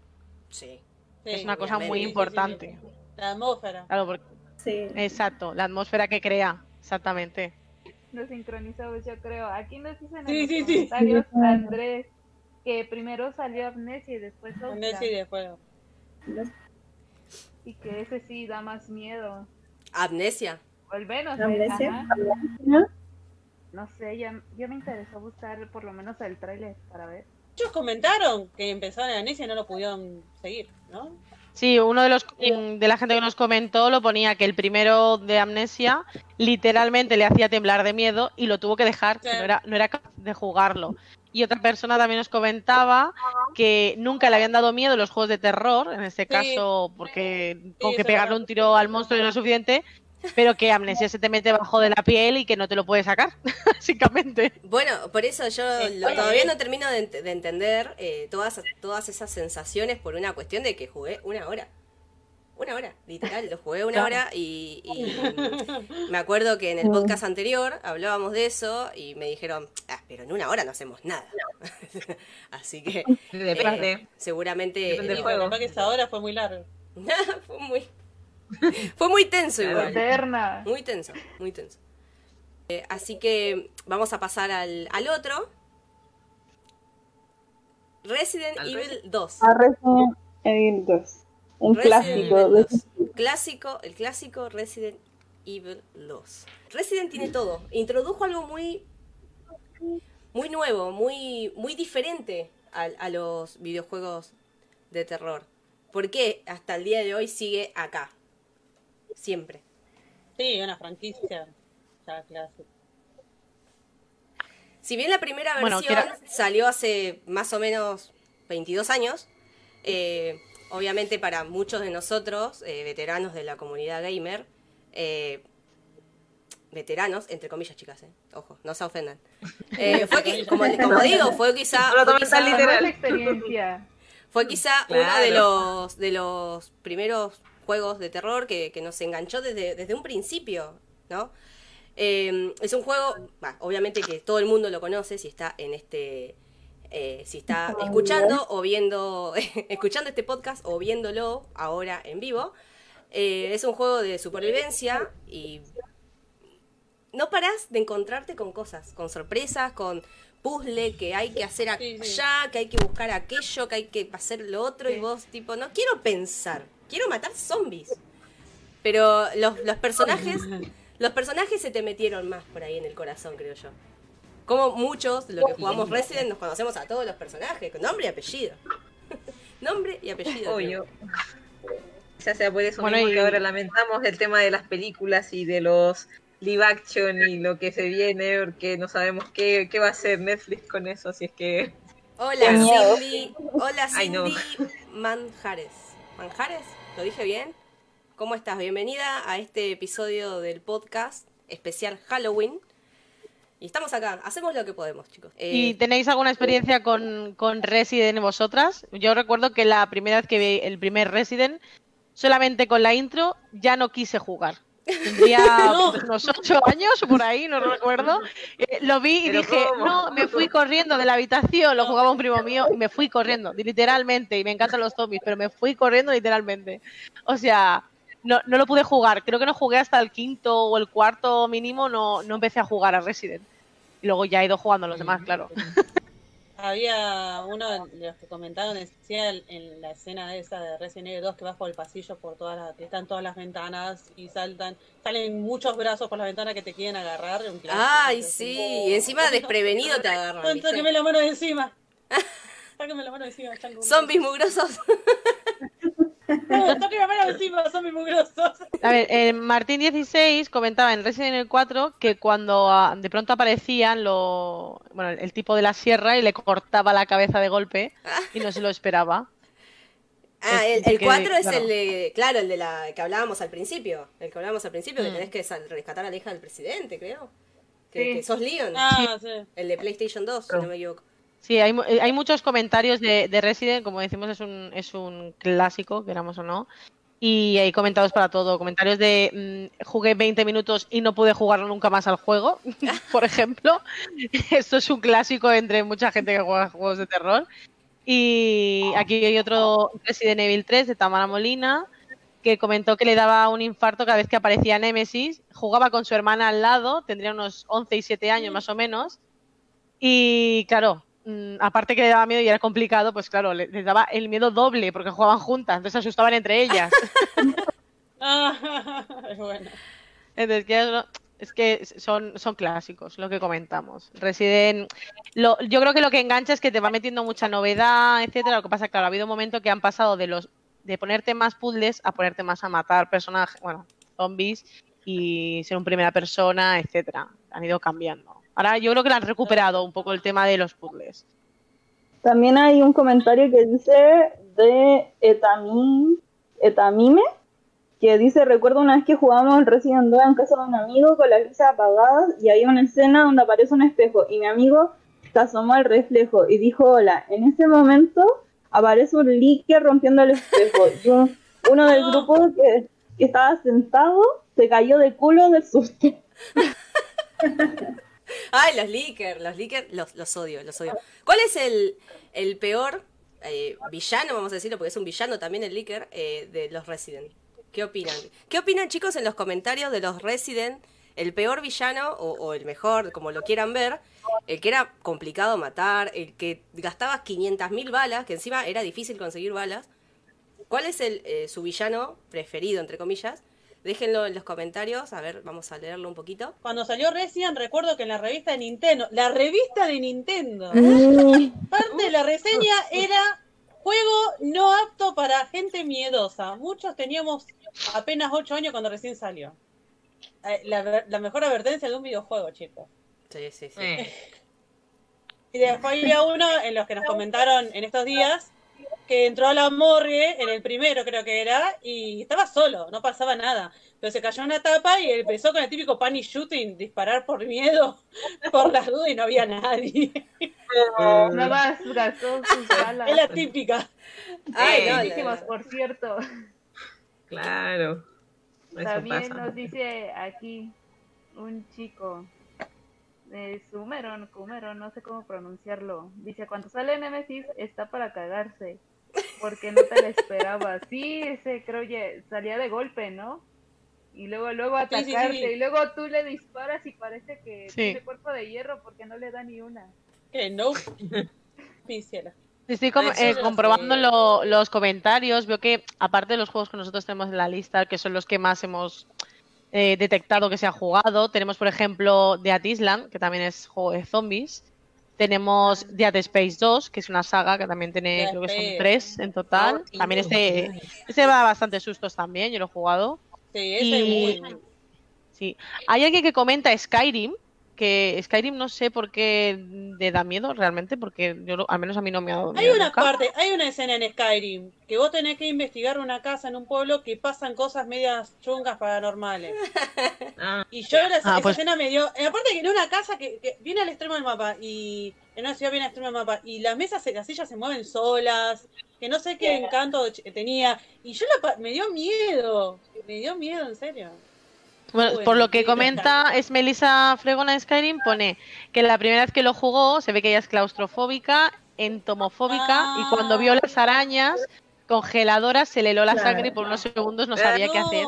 Sí. Sí, es una cosa muy Sí, sí, sí. importante. La atmósfera. Claro, porque- Sí. exacto, la atmósfera que crea, exactamente. Nos sincronizamos, yo creo. Aquí nos dicen Sí, en sí, los sí. comentarios, Andrés, que primero salió Amnesia y después Amnesia y después. y que ese sí da más miedo. Amnesia. O al menos, ¿Amnesia? no sé, ya, ya me interesó buscar por lo menos el tráiler para ver. Muchos comentaron que empezaron en Amnesia y no lo pudieron seguir, ¿no? Sí, uno de los mm, de la gente que nos comentó lo ponía que el primero de Amnesia literalmente le hacía temblar de miedo y lo tuvo que dejar, que no era, no era capaz de jugarlo. Y otra persona también nos comentaba que nunca le habían dado miedo los juegos de terror, en este Sí. caso porque con eso que pegarle un tiro al monstruo no es suficiente, pero que Amnesia se te mete bajo de la piel y que no te lo puedes sacar, [LAUGHS] básicamente. Bueno, por eso yo lo- todavía eh. no termino de, ent- de entender eh, todas, todas esas sensaciones por una cuestión de que jugué una hora. Una hora, literal, lo jugué una Claro. hora y, y me acuerdo que en el podcast anterior hablábamos de eso y me dijeron, ah, pero en una hora no hacemos nada. [LAUGHS] Así que Depende. eh, seguramente Depende del juego. que esa hora fue muy larga. [LAUGHS] fue muy [LAUGHS] fue muy tenso igual. Eterna. Muy tenso, muy tenso. Eh, así que vamos a pasar al, al otro. Resident Al Evil Resi- 2. A Resident Evil 2. Un Resident clásico. Evil de- 2. Clásico, el clásico Resident Evil 2. Resident tiene todo. Introdujo algo muy muy nuevo, muy muy diferente a, a los videojuegos de terror. ¿Por qué hasta el día de hoy sigue acá? Siempre. Sí, una franquicia. Ya clásica. Si bien la primera Bueno, versión salió hace más o menos 22 años, eh, obviamente para muchos de nosotros, eh, veteranos de la comunidad gamer, eh, veteranos, entre comillas, chicas, eh, ojo, no se ofendan. Eh, [LAUGHS] fue qui- como, como digo, fue quizá, fue quizá, literal. Fue quizá uno de los, de los primeros juegos de terror que, que nos enganchó desde, desde un principio, ¿no? Eh, es un juego, bah, obviamente que todo el mundo lo conoce si está en este, eh, si está escuchando o viendo, [LAUGHS] escuchando este podcast o viéndolo ahora en vivo. Eh, es un juego de supervivencia y no parás de encontrarte con cosas, con sorpresas, con puzzle que hay que hacer allá, sí. que hay que buscar aquello, que hay que hacer lo otro y vos tipo, no quiero pensar, quiero matar zombies. Pero los, los personajes, los personajes se te metieron más por ahí en el corazón, creo yo. Como muchos, los que jugamos Resident, nos conocemos a todos los personajes, con nombre y apellido. [LAUGHS] nombre y apellido. creo. Obvio. Ya sea por eso Bueno, mismo y- que ahora lamentamos el tema de las películas y de los live action y lo que se viene, porque no sabemos qué, qué va a hacer Netflix con eso, así es que Hola. Cindy, hola Ay, no. Cindy Manjares. ¿Manjares? ¿Lo dije bien? ¿cómo estás? Bienvenida a este episodio del podcast especial Halloween. Y estamos acá, hacemos lo que podemos, chicos. Eh, ¿Y tenéis alguna experiencia con, con Resident vosotras? Yo recuerdo que la primera vez que vi el primer Resident, solamente con la intro, ya no quise jugar. Tendría [LAUGHS] unos ocho años por ahí, no recuerdo. Eh, lo vi y ¿Pero dije, cómo? no, me fui corriendo de la habitación, lo jugaba un primo mío, y me fui corriendo, literalmente, y me encantan los zombies, pero me fui corriendo literalmente. O sea, no, no lo pude jugar, creo que no jugué hasta el quinto o el cuarto mínimo, no, no empecé a jugar a Resident. Y luego ya he ido jugando a los demás, claro. [LAUGHS] Había uno de los que comentaron, decía en la escena esa de Resident Evil 2 que vas por el pasillo por todas las, que están todas las ventanas y saltan, salen muchos brazos por las ventanas que te quieren agarrar. un Ay, sí, y encima [LAUGHS] desprevenido te agarran. Sáqueme la mano de encima. [LAUGHS] Sáqueme la mano de encima. [LAUGHS] Zombies mugrosos. Mugrosos. A ver, eh, Martín 16 comentaba en Resident Evil 4 que cuando ah, de pronto aparecían lo, bueno, el tipo de la sierra y le cortaba la cabeza de golpe y no se lo esperaba. Ah, el, el que- 4 es claro. el de, claro, el de la que hablábamos al principio. El que hablábamos al principio, que Mm. tenés que rescatar a la hija del presidente, creo. Que, Sí. que sos Leon. Ah, sí. El de PlayStation 2, si no me equivoco. Sí, hay, eh, hay muchos comentarios de, de Resident, como decimos, es un, es un clásico, queramos o no. Y hay comentarios para todo. Comentarios de mm, jugué 20 minutos y no pude jugarlo nunca más al juego, [LAUGHS] por ejemplo. [LAUGHS] Esto es un clásico entre mucha gente que juega juegos de terror. Y aquí hay otro Resident Evil 3 de Tamara Molina que comentó que le daba un infarto cada vez que aparecía Nemesis. Jugaba con su hermana al lado, tendría unos 11 y 7 años más o menos. Y claro, mm, aparte que le daba miedo y era complicado, pues claro, le, le daba el miedo doble porque jugaban juntas, entonces se asustaban entre ellas. Es [LAUGHS] [LAUGHS] bueno. Entonces, es, es que son, son clásicos, lo que comentamos. Resident, lo, yo creo que lo que engancha es que te va metiendo mucha novedad, etcétera. Lo que pasa, claro, ha habido un momento que han pasado de los de ponerte más puzzles a ponerte más a matar personajes, bueno, zombies y ser un primera persona, etcétera. Han ido cambiando. Ahora yo creo que lo han recuperado un poco el tema de los puzzles. También hay un comentario que dice de Etami, Etamime, que dice, recuerdo una vez que jugábamos el Resident 2 en casa de un amigo con las luces apagadas y había una escena donde aparece un espejo y mi amigo se asomó al reflejo y dijo hola. En ese momento aparece un líquido rompiendo el espejo y un- uno del grupo que, que estaba sentado se cayó de culo del susto. [LAUGHS] Ay, los leakers, los leakers, los, los odio, los odio. ¿Cuál es el, el peor eh, villano, vamos a decirlo, porque es un villano también el leaker, eh, de los Resident? ¿Qué opinan? ¿Qué opinan, chicos, en los comentarios de los Resident? El peor villano, o, o el mejor, como lo quieran ver, el que era complicado matar, el que gastaba 500.000 balas, que encima era difícil conseguir balas. ¿Cuál es el, eh, su villano preferido, entre comillas? Déjenlo en los comentarios, a ver, vamos a leerlo un poquito. Cuando salió Resident, recuerdo que en la revista de Nintendo, la revista de Nintendo, Mm, parte de la reseña era juego no apto para gente miedosa. Muchos teníamos apenas 8 años cuando recién salió. Eh, La, la mejor advertencia de un videojuego, chicos. Sí, sí, sí. Eh, [LAUGHS] Y después había uno en los que nos comentaron en estos días que entró a la morgue en el primero, creo que era, y estaba solo, no pasaba nada. Pero se cayó en una tapa y empezó con el típico panic shooting, disparar por miedo, [LAUGHS] por las dudas y no había nadie. No más gastó sus balas. Es la típica. Ay, Eh, no, Buenísimas, por cierto. claro. Eso También pasa. nos dice aquí un chico de Sumeron, Cumeron, no sé cómo pronunciarlo. Dice, cuando sale Nemesis está para cagarse, porque no te lo esperabas. Sí, ese creo que salía de golpe, ¿no? Y luego, luego Sí, sí, sí. atacarte, y luego tú le disparas y parece que Sí. tiene cuerpo de hierro porque no le da ni una. Que no. Pinciela. Estoy com- eh, comprobando lo- los comentarios. Veo que, aparte de los juegos que nosotros tenemos en la lista, que son los que más hemos eh, detectado que se ha jugado, tenemos, por ejemplo, Dead Island, que también es juego de zombies. Tenemos Dead Space 2, que es una saga que también tiene, Dead creo que son tres en total. Oh, También este, este va a bastantes sustos también, yo lo he jugado. Sí, ese Y- es muy. Sí. Hay alguien que comenta Skyrim, que Skyrim no sé por qué le da miedo realmente, porque yo lo- al menos a mí no me ha dado Hay miedo una nunca. parte, hay una escena en Skyrim que vos tenés que investigar una casa en un pueblo que pasan cosas medias chungas paranormales. [LAUGHS] Ah, Y yo esa, Ah, esa pues- escena me dio. eh, Aparte que en una casa que, que viene al extremo del mapa y en una ciudad viene al extremo del mapa y las mesas, se- las sillas se mueven solas, que no sé qué encanto ch- tenía. Y yo la pa- me dio miedo, me dio miedo en serio. Bueno, por lo que comenta es Melissa Fregona de Skyrim, pone que la primera vez que lo jugó se ve que ella es claustrofóbica, entomofóbica y cuando vio las arañas congeladoras se le heló la Claro. sangre y por unos segundos no sabía qué hacer.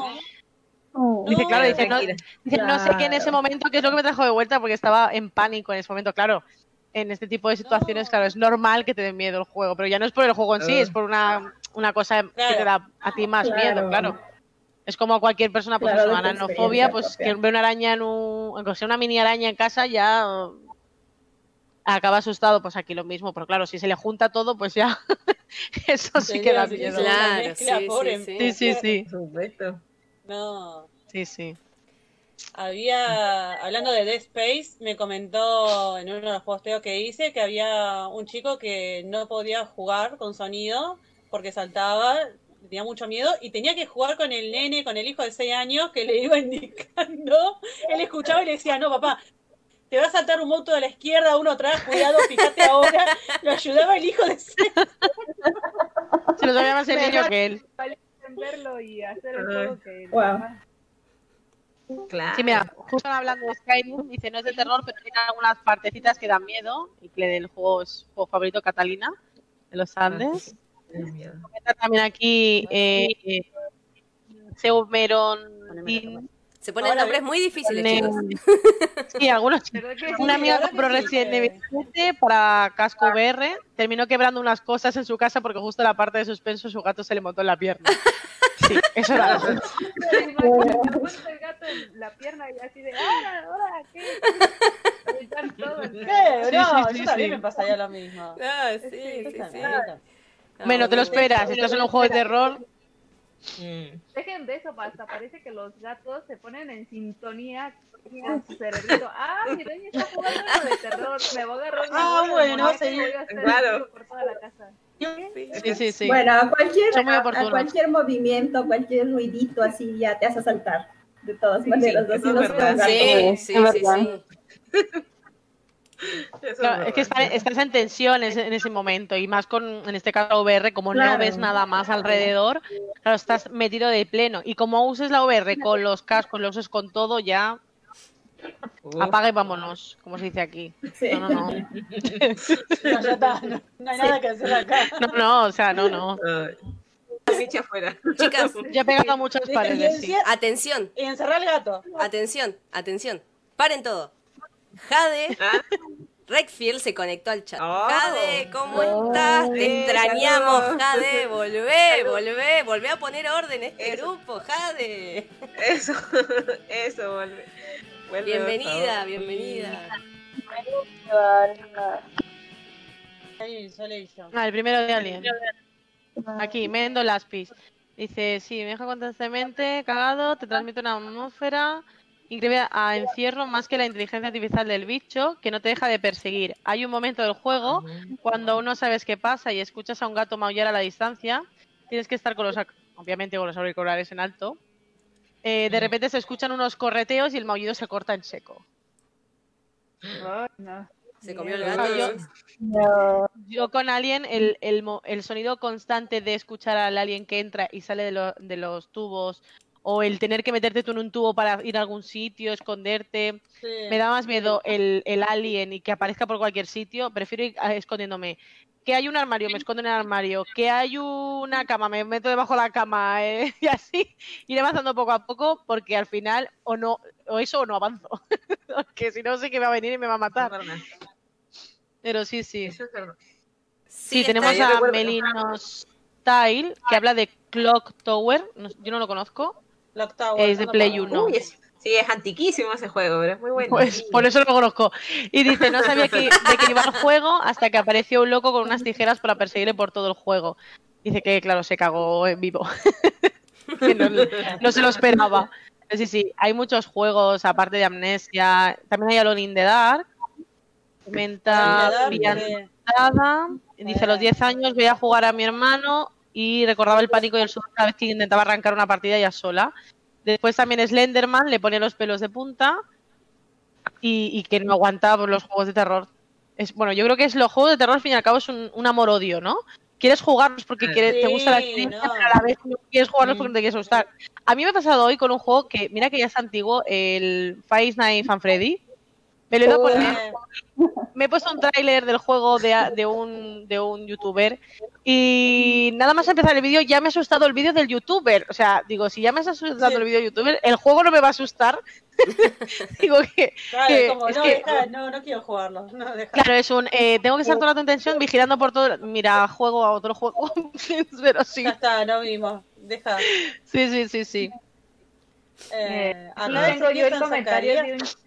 Oh. Dice, claro, dice, no, sé qué en ese momento, qué es lo que me trajo de vuelta, porque estaba en pánico en ese momento. Claro, en este tipo de situaciones, No. claro, es normal que te dé miedo el juego, pero ya no es por el juego en sí, Ah. es por una, una cosa que te da a ti más Claro. miedo, claro. Es como cualquier persona, pues Claro, ananofobia, experiencia pues propia. que ve una araña en un, aunque sea una mini araña en casa, ya acaba asustado, pues aquí lo mismo, pero claro, si se le junta todo, pues ya, [LAUGHS] eso sí que da Sí, miedo. sí, Claro, mezcla, sí, pobre. sí, Sí, sí, sí, Por supuesto. No. sí, sí. Había, hablando de Dead Space, me comentó en uno de los posteos que hice que había un chico que no podía jugar con sonido porque saltaba, tenía mucho miedo y tenía que jugar con el nene, con el hijo de 6 años que le iba [LAUGHS] indicando. Él escuchaba y le decía, no, papá, te va a saltar un moto de la izquierda, uno atrás, cuidado, fíjate ahora. Lo ayudaba el hijo de 6 Se lo sabía más el niño que él. Vale entenderlo y hacer el juego que Wow. Claro. Sí, mira, justo hablando de Skyrim, dice no es de terror, pero tiene algunas partecitas que dan miedo. Y que el juego es juego favorito, Catalina, de los Andes. Qué. Comenta también aquí eh, Seumeron Se ponen nombres muy difíciles, Ne- chicos. [LAUGHS] Sí, algunos. Una [LAUGHS] amiga ¿verdad que compró sí? Resident Evil 7 para casco VR, terminó quebrando unas cosas en su casa porque justo la parte de suspenso su gato se le montó en la pierna. [LAUGHS] Sí, eso era. El gato en la pierna y así de, ¡ahora, ahora! ¿Qué? ¿Qué? Sí, no, sí, yo sí, también sí. me pasaría lo mismo. Ah, sí, Sí, sí, Menos te lo bueno. esperas, estás en un juego de terror. Mm. Dejen de eso, basta. Parece que los gatos se ponen en sintonía con su cerebrito. Ah, mi dueño está jugando algo de terror. Me voy a agarrar Ah, bola bueno, sí, voy a hacer claro. ruido por toda la casa. Sí, sí, sí. Bueno, a cualquier, a, a cualquier movimiento, cualquier ruidito así ya te hace saltar. De todas maneras, sí, así es verdad. Sí, sí. Eso Claro, es es que estás en tensión en ese, en ese momento y más con, en este caso, VR, como no ves nada más alrededor, claro, estás metido de pleno. Y como uses la VR con los cascos, lo uses con todo, ya Uf. apaga y vámonos, como se dice aquí. Sí. No, no, no. [LAUGHS] No, ya está, no, no hay nada que hacer acá. No, no, o sea, no, no. Afuera. Chicas, Ya he pegado a muchas paredes, sí. atención, Y encerrar al gato. atención, atención. Paren todo. Jade Ah, Redfield se conectó al chat. Oh. Jade, ¿cómo Oh. estás? Te Eh, extrañamos, saludos. Jade. Volvé, volvé, volvé a poner orden en este Eso. grupo, Jade. Eso, [LAUGHS] eso, vuelve. Vuelve, Bienvenida, bienvenida. Ah, el primero de Alien. Aquí, Mendo Laspis. Dice, sí, me deja constantemente cagado, te transmite una atmósfera increíble a encierro más que la inteligencia artificial del bicho que no te deja de perseguir. Hay un momento del juego cuando aún no sabes qué pasa y escuchas a un gato maullar a la distancia, tienes que estar con los, obviamente con los auriculares en alto. Eh, de repente se escuchan unos correteos y el maullido se corta en seco. No. Se comió el gato. yo- decís. Yo con Alien, el, el, mo- el sonido constante de escuchar al alien que entra y sale de, lo- de los tubos, o el tener que meterte tú en un tubo para ir a algún sitio, esconderte, Sí. me da más miedo el, el alien y que aparezca por cualquier sitio, prefiero ir a- escondiéndome. Que hay un armario, me escondo en el armario. Que hay una cama, me meto debajo de la cama eh, [LAUGHS] y así iré avanzando poco a poco porque al final o no o eso o no avanzo. [LAUGHS] porque si no sé que va a venir y me va a matar. Pero sí, sí. Eso es verdad. Sí, tenemos a Melinos Style, que habla de Clock Tower. yo no lo conozco. Tower, Es de Play puedo. 1. Uy, es- sí, es antiquísimo ese juego, pero es muy bueno. Pues Sí. por eso lo conozco. Y dice, no sabía que, de qué iba el juego hasta que apareció un loco con unas [LAUGHS] tijeras para perseguirle por todo el juego. Dice que, claro, se cagó en vivo. [LAUGHS] que no, no se lo esperaba. Sí, sí, hay muchos juegos, aparte de Amnesia. También hay Alone in the Dark. Dark, Villanada. Dice, a los 10 años voy a jugar a mi hermano y recordaba el pánico y el sudor cada vez que intentaba arrancar una partida ya sola. Después también Slenderman, le ponía los pelos de punta y, y que no aguantaba por los juegos de terror. Es, bueno, yo creo que es los juegos de terror, al fin y al cabo, es un, un amor-odio, ¿no? Quieres jugarlos porque quieres- te gusta la experiencia, no. pero a la vez no quieres jugarlos porque no te quieres gustar. A mí me ha pasado hoy con un juego que, mira que ya es antiguo, el Five Nights at Freddy. Me lo he ido a poner me he puesto un tráiler del juego de, de un, de un youtuber y nada más empezar el vídeo ya me ha asustado el vídeo del youtuber. O sea, digo, si ya me está asustando Sí. el vídeo del youtuber, el juego no me va a asustar. [LAUGHS] digo que, Claro, que- como, es no, que- deja, no, no quiero jugarlo. No, deja. claro, es un... eh, tengo que estar todo el rato en tensión vigilando por todo... Mira, juego a otro juego. [LAUGHS] Pero sí, Ya está, no vimos. Deja. sí, sí, sí, sí. Eh, Eh, tengo yo el comentario Zacarías. de un,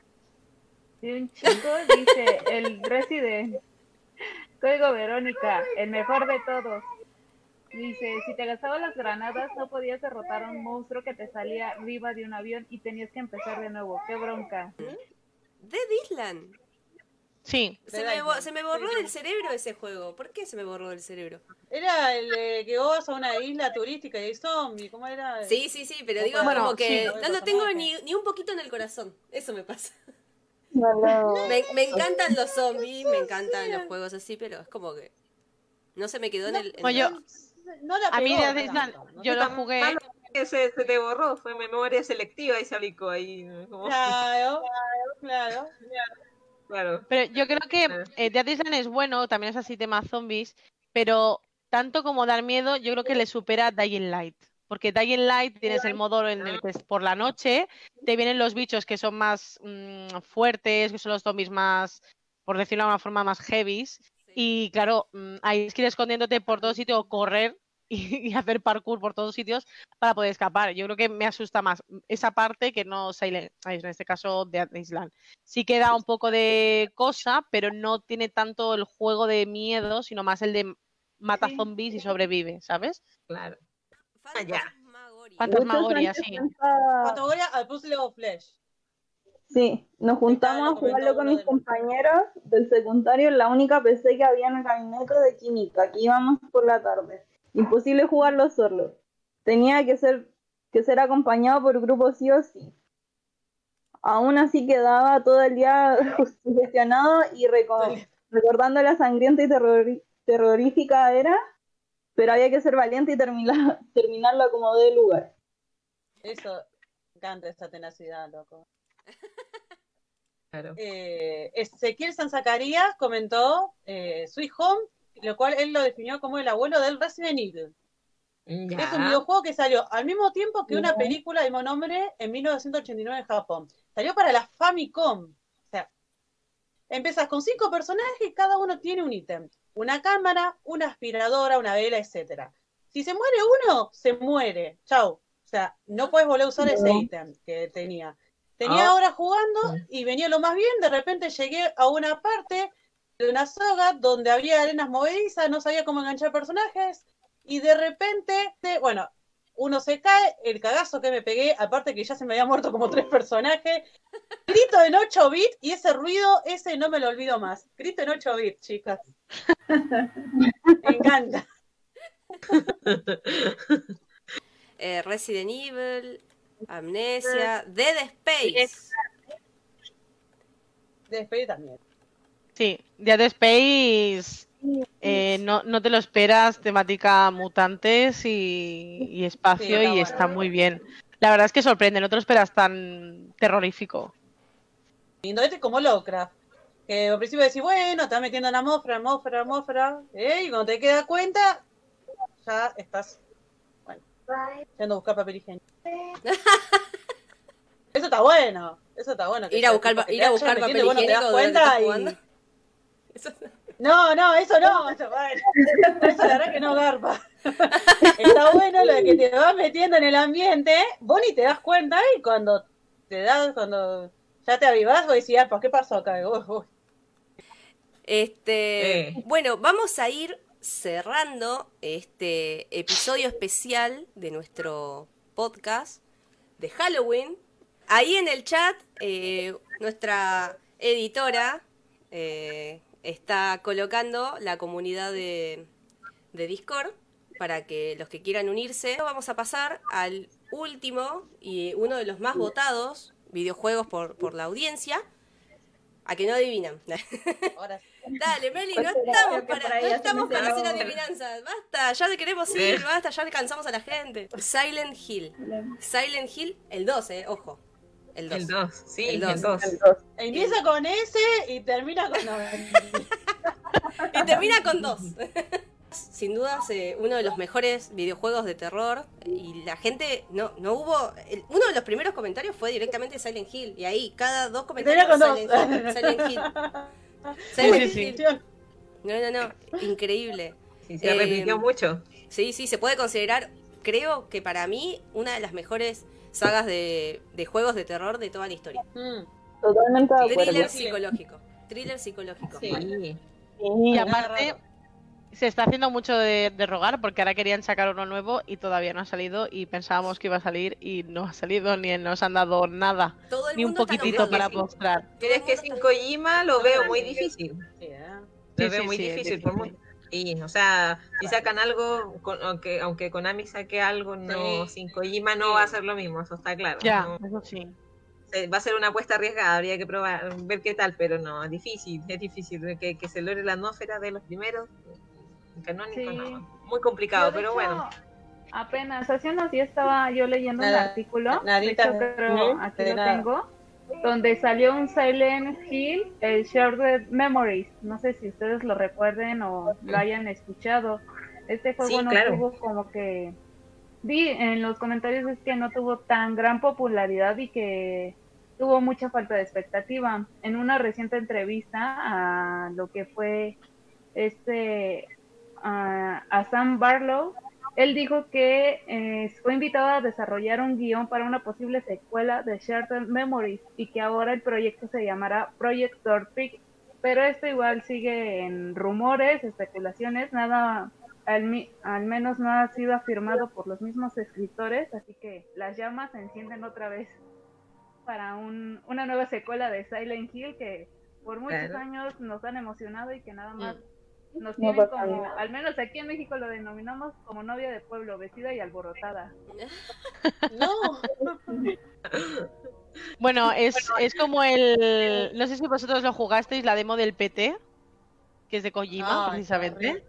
de un chico, dice, el Resident, Código Verónica, el mejor de todos. Dice, si te gastabas las granadas no podías derrotar a un monstruo que te salía arriba de un avión y tenías que empezar de nuevo. ¡Qué bronca! Dead Island. Sí, Se me, bo- Island. se me borró del cerebro ese juego. ¿Por qué se me borró del cerebro? Era el eh, que vos a una isla turística y hay zombies. ¿Cómo era? Sí, sí, sí, pero digo Bueno, como sí, que no, no lo tengo ni, ni un poquito en el corazón. Eso me pasa. [LAUGHS] Me, me encantan los zombies, me encantan los juegos así, pero es como que no se me quedó en el... en No la a mí Island, tanto, ¿no? yo lo jugué... se, se te borró, fue memoria selectiva y se aplicó ahí. [LAUGHS] Claro, claro. Claro. Pero yo creo que Claro. eh, Dead Island es bueno, también es así tema zombies, pero tanto como dar miedo, yo creo que le supera Dying Light. Porque Dying Light tienes el modo en el que es por la noche, te vienen los bichos que son más mm, fuertes, que son los zombies más, por decirlo de alguna forma, más heavies. Y claro, mm, ahí es que ir escondiéndote por todo sitio, o correr [LAUGHS] y, y hacer parkour por todos sitios para poder escapar. Yo creo que me asusta más esa parte que no Silent, en este caso Dead Island sí que da un poco de cosa, pero no tiene tanto el juego de miedo, sino más el de mata zombies y sobrevive, ¿sabes? Claro. Ah. Fantasmagoria. Fantasmagoria, sí. Categoría al Puzzle of Flesh. Sí, nos juntamos a jugarlo con mis compañeros del secundario en la única PC que había en el gabinete de química, que íbamos por la tarde. Imposible jugarlo solo. Tenía que ser, que ser acompañado por grupo sí o sí. Aún así quedaba todo el día [LAUGHS] sugestionado y reco- recordando la sangrienta y terrorífica era, pero había que ser valiente y terminar, [LAUGHS] terminarlo como de lugar. Eso, me encanta esa tenacidad, loco. Claro. Eh, Ezequiel San Zacarías comentó eh, Sweet Home, lo cual él lo definió como el abuelo del Resident Evil. Ya. Es un videojuego que salió al mismo tiempo que una película de mismo nombre en 1989 en Japón. Salió para la Famicom. O sea, empiezas con cinco personajes y cada uno tiene un ítem. Una cámara, una aspiradora, una vela, etcétera. Si se muere uno, se muere. Chau. O sea, no puedes volver a usar ese ítem que tenía. Tenía Ah. horas jugando y venía lo más bien. De repente llegué a una parte de una soga donde había arenas movedizas, no sabía cómo enganchar personajes. Y de repente, te- bueno, uno se cae, el cagazo que me pegué, aparte que ya se me había muerto como tres personajes. Grito en 8 bits y ese ruido, ese no me lo olvido más. Grito en 8 bits, chicas. Me encanta. [LAUGHS] Eh, Resident Evil, Amnesia, Dead Space. Despedir también. Sí, Dead Space eh, no, no te lo esperas, temática mutantes y, y espacio Sí, está y bueno. está muy bien. La verdad es que sorprende, no te lo esperas tan terrorífico. Lindo, este es como Lovecraft. Que al principio decís, bueno, estás metiendo en la atmósfera, atmósfera, atmósfera. ¿eh? Y cuando te quedas cuenta, ya estás, bueno, yendo a buscar papel higiénico. Eso está bueno, eso está bueno. que Ir a buscar, ir a buscar metiendo papel y, bueno, te higiénico das cuenta y-. Eso- No, no, eso no, eso, bueno, eso la verdad que no garpa. Está bueno lo de que te vas metiendo en el ambiente, vos ni te das cuenta y cuando te das, cuando ya te avivás, vos decís, ah, ¿por qué pasó acá? Uy, uy. Este, Eh. bueno, vamos a ir cerrando este episodio especial de nuestro podcast de Halloween. ahí en el chat, eh, nuestra editora eh, está colocando la comunidad de, de Discord para que los que quieran unirse. Vamos a pasar al último y uno de los más votados videojuegos por, por la audiencia. A que no adivinan. [LAUGHS] Ahora sí. Dale, Meli, no Pues estamos para, no estamos para hacer adivinanzas. Basta, ya te queremos ir, basta, ya cansamos a la gente. Silent Hill. Silent Hill, el 2, eh, ojo. El 2. El 2, sí, El el dos. 2. Empieza con ese y termina con. No, [LAUGHS] Y termina con 2. [LAUGHS] Sin dudas, eh, uno de los mejores videojuegos de terror. Y la gente, no, no hubo. el- uno de los primeros comentarios fue directamente Silent Hill. Y ahí, cada dos comentarios. Silent dos. Hill, Silent Hill. [LAUGHS] Silent sí, Hill. sí. No, no, no. Increíble. Sí, se Eh, repitió mucho. Sí, sí, se puede considerar, creo que para mí, una de las mejores sagas de, de juegos de terror de toda la historia. Mm, Totalmente de acuerdo. Thriller psicológico. Thriller psicológico. Sí. Y aparte. Se está haciendo mucho de, de rogar porque ahora querían sacar uno nuevo y todavía no ha salido y pensábamos que iba a salir y no ha salido ni nos han dado nada, Todo el ni un poquitito para mostrar. Pero es que sin Kojima lo veo muy difícil. Sí, ¿eh? Lo Sí, veo sí, muy sí, difícil. por Sí, o sea, si sacan algo, con- aunque, aunque Konami saque algo, no, Sí. sin Kojima no va a ser lo mismo, eso está claro. Ya, No, eso sí. va a ser una apuesta arriesgada, habría que probar, ver qué tal, pero no, es difícil, es difícil que, que se logre la atmósfera de los primeros. Sí. no. Muy complicado, pero hecho, bueno. Apenas hace unos días estaba yo leyendo un Nada, artículo, nadita, de hecho creo, aquí lo nada. tengo, donde salió un Silent Hill, el Shared Memories. No sé si ustedes lo recuerden o lo hayan escuchado. Este juego Sí, no claro. tuvo como que... Vi en los comentarios es que no tuvo tan gran popularidad y que tuvo mucha falta de expectativa. En una reciente entrevista a lo que fue este a, a Sam Barlow, él dijo que eh, fue invitado a desarrollar un guion para una posible secuela de Shattered Memories y que ahora el proyecto se llamará Project Torpig, pero esto igual sigue en rumores, especulaciones, nada, al, menos no ha sido afirmado por los mismos escritores, así que las llamas se encienden otra vez para un, una nueva secuela de Silent Hill que por muchos Claro. años nos han emocionado y que nada más nos No tienen pasa como, nada. al menos aquí en México lo denominamos como novia de pueblo, vestida y alborotada. No. [LAUGHS] Bueno, es, es como el... No sé si vosotros lo jugasteis, la demo del PT, que es de Kojima, Ay, precisamente.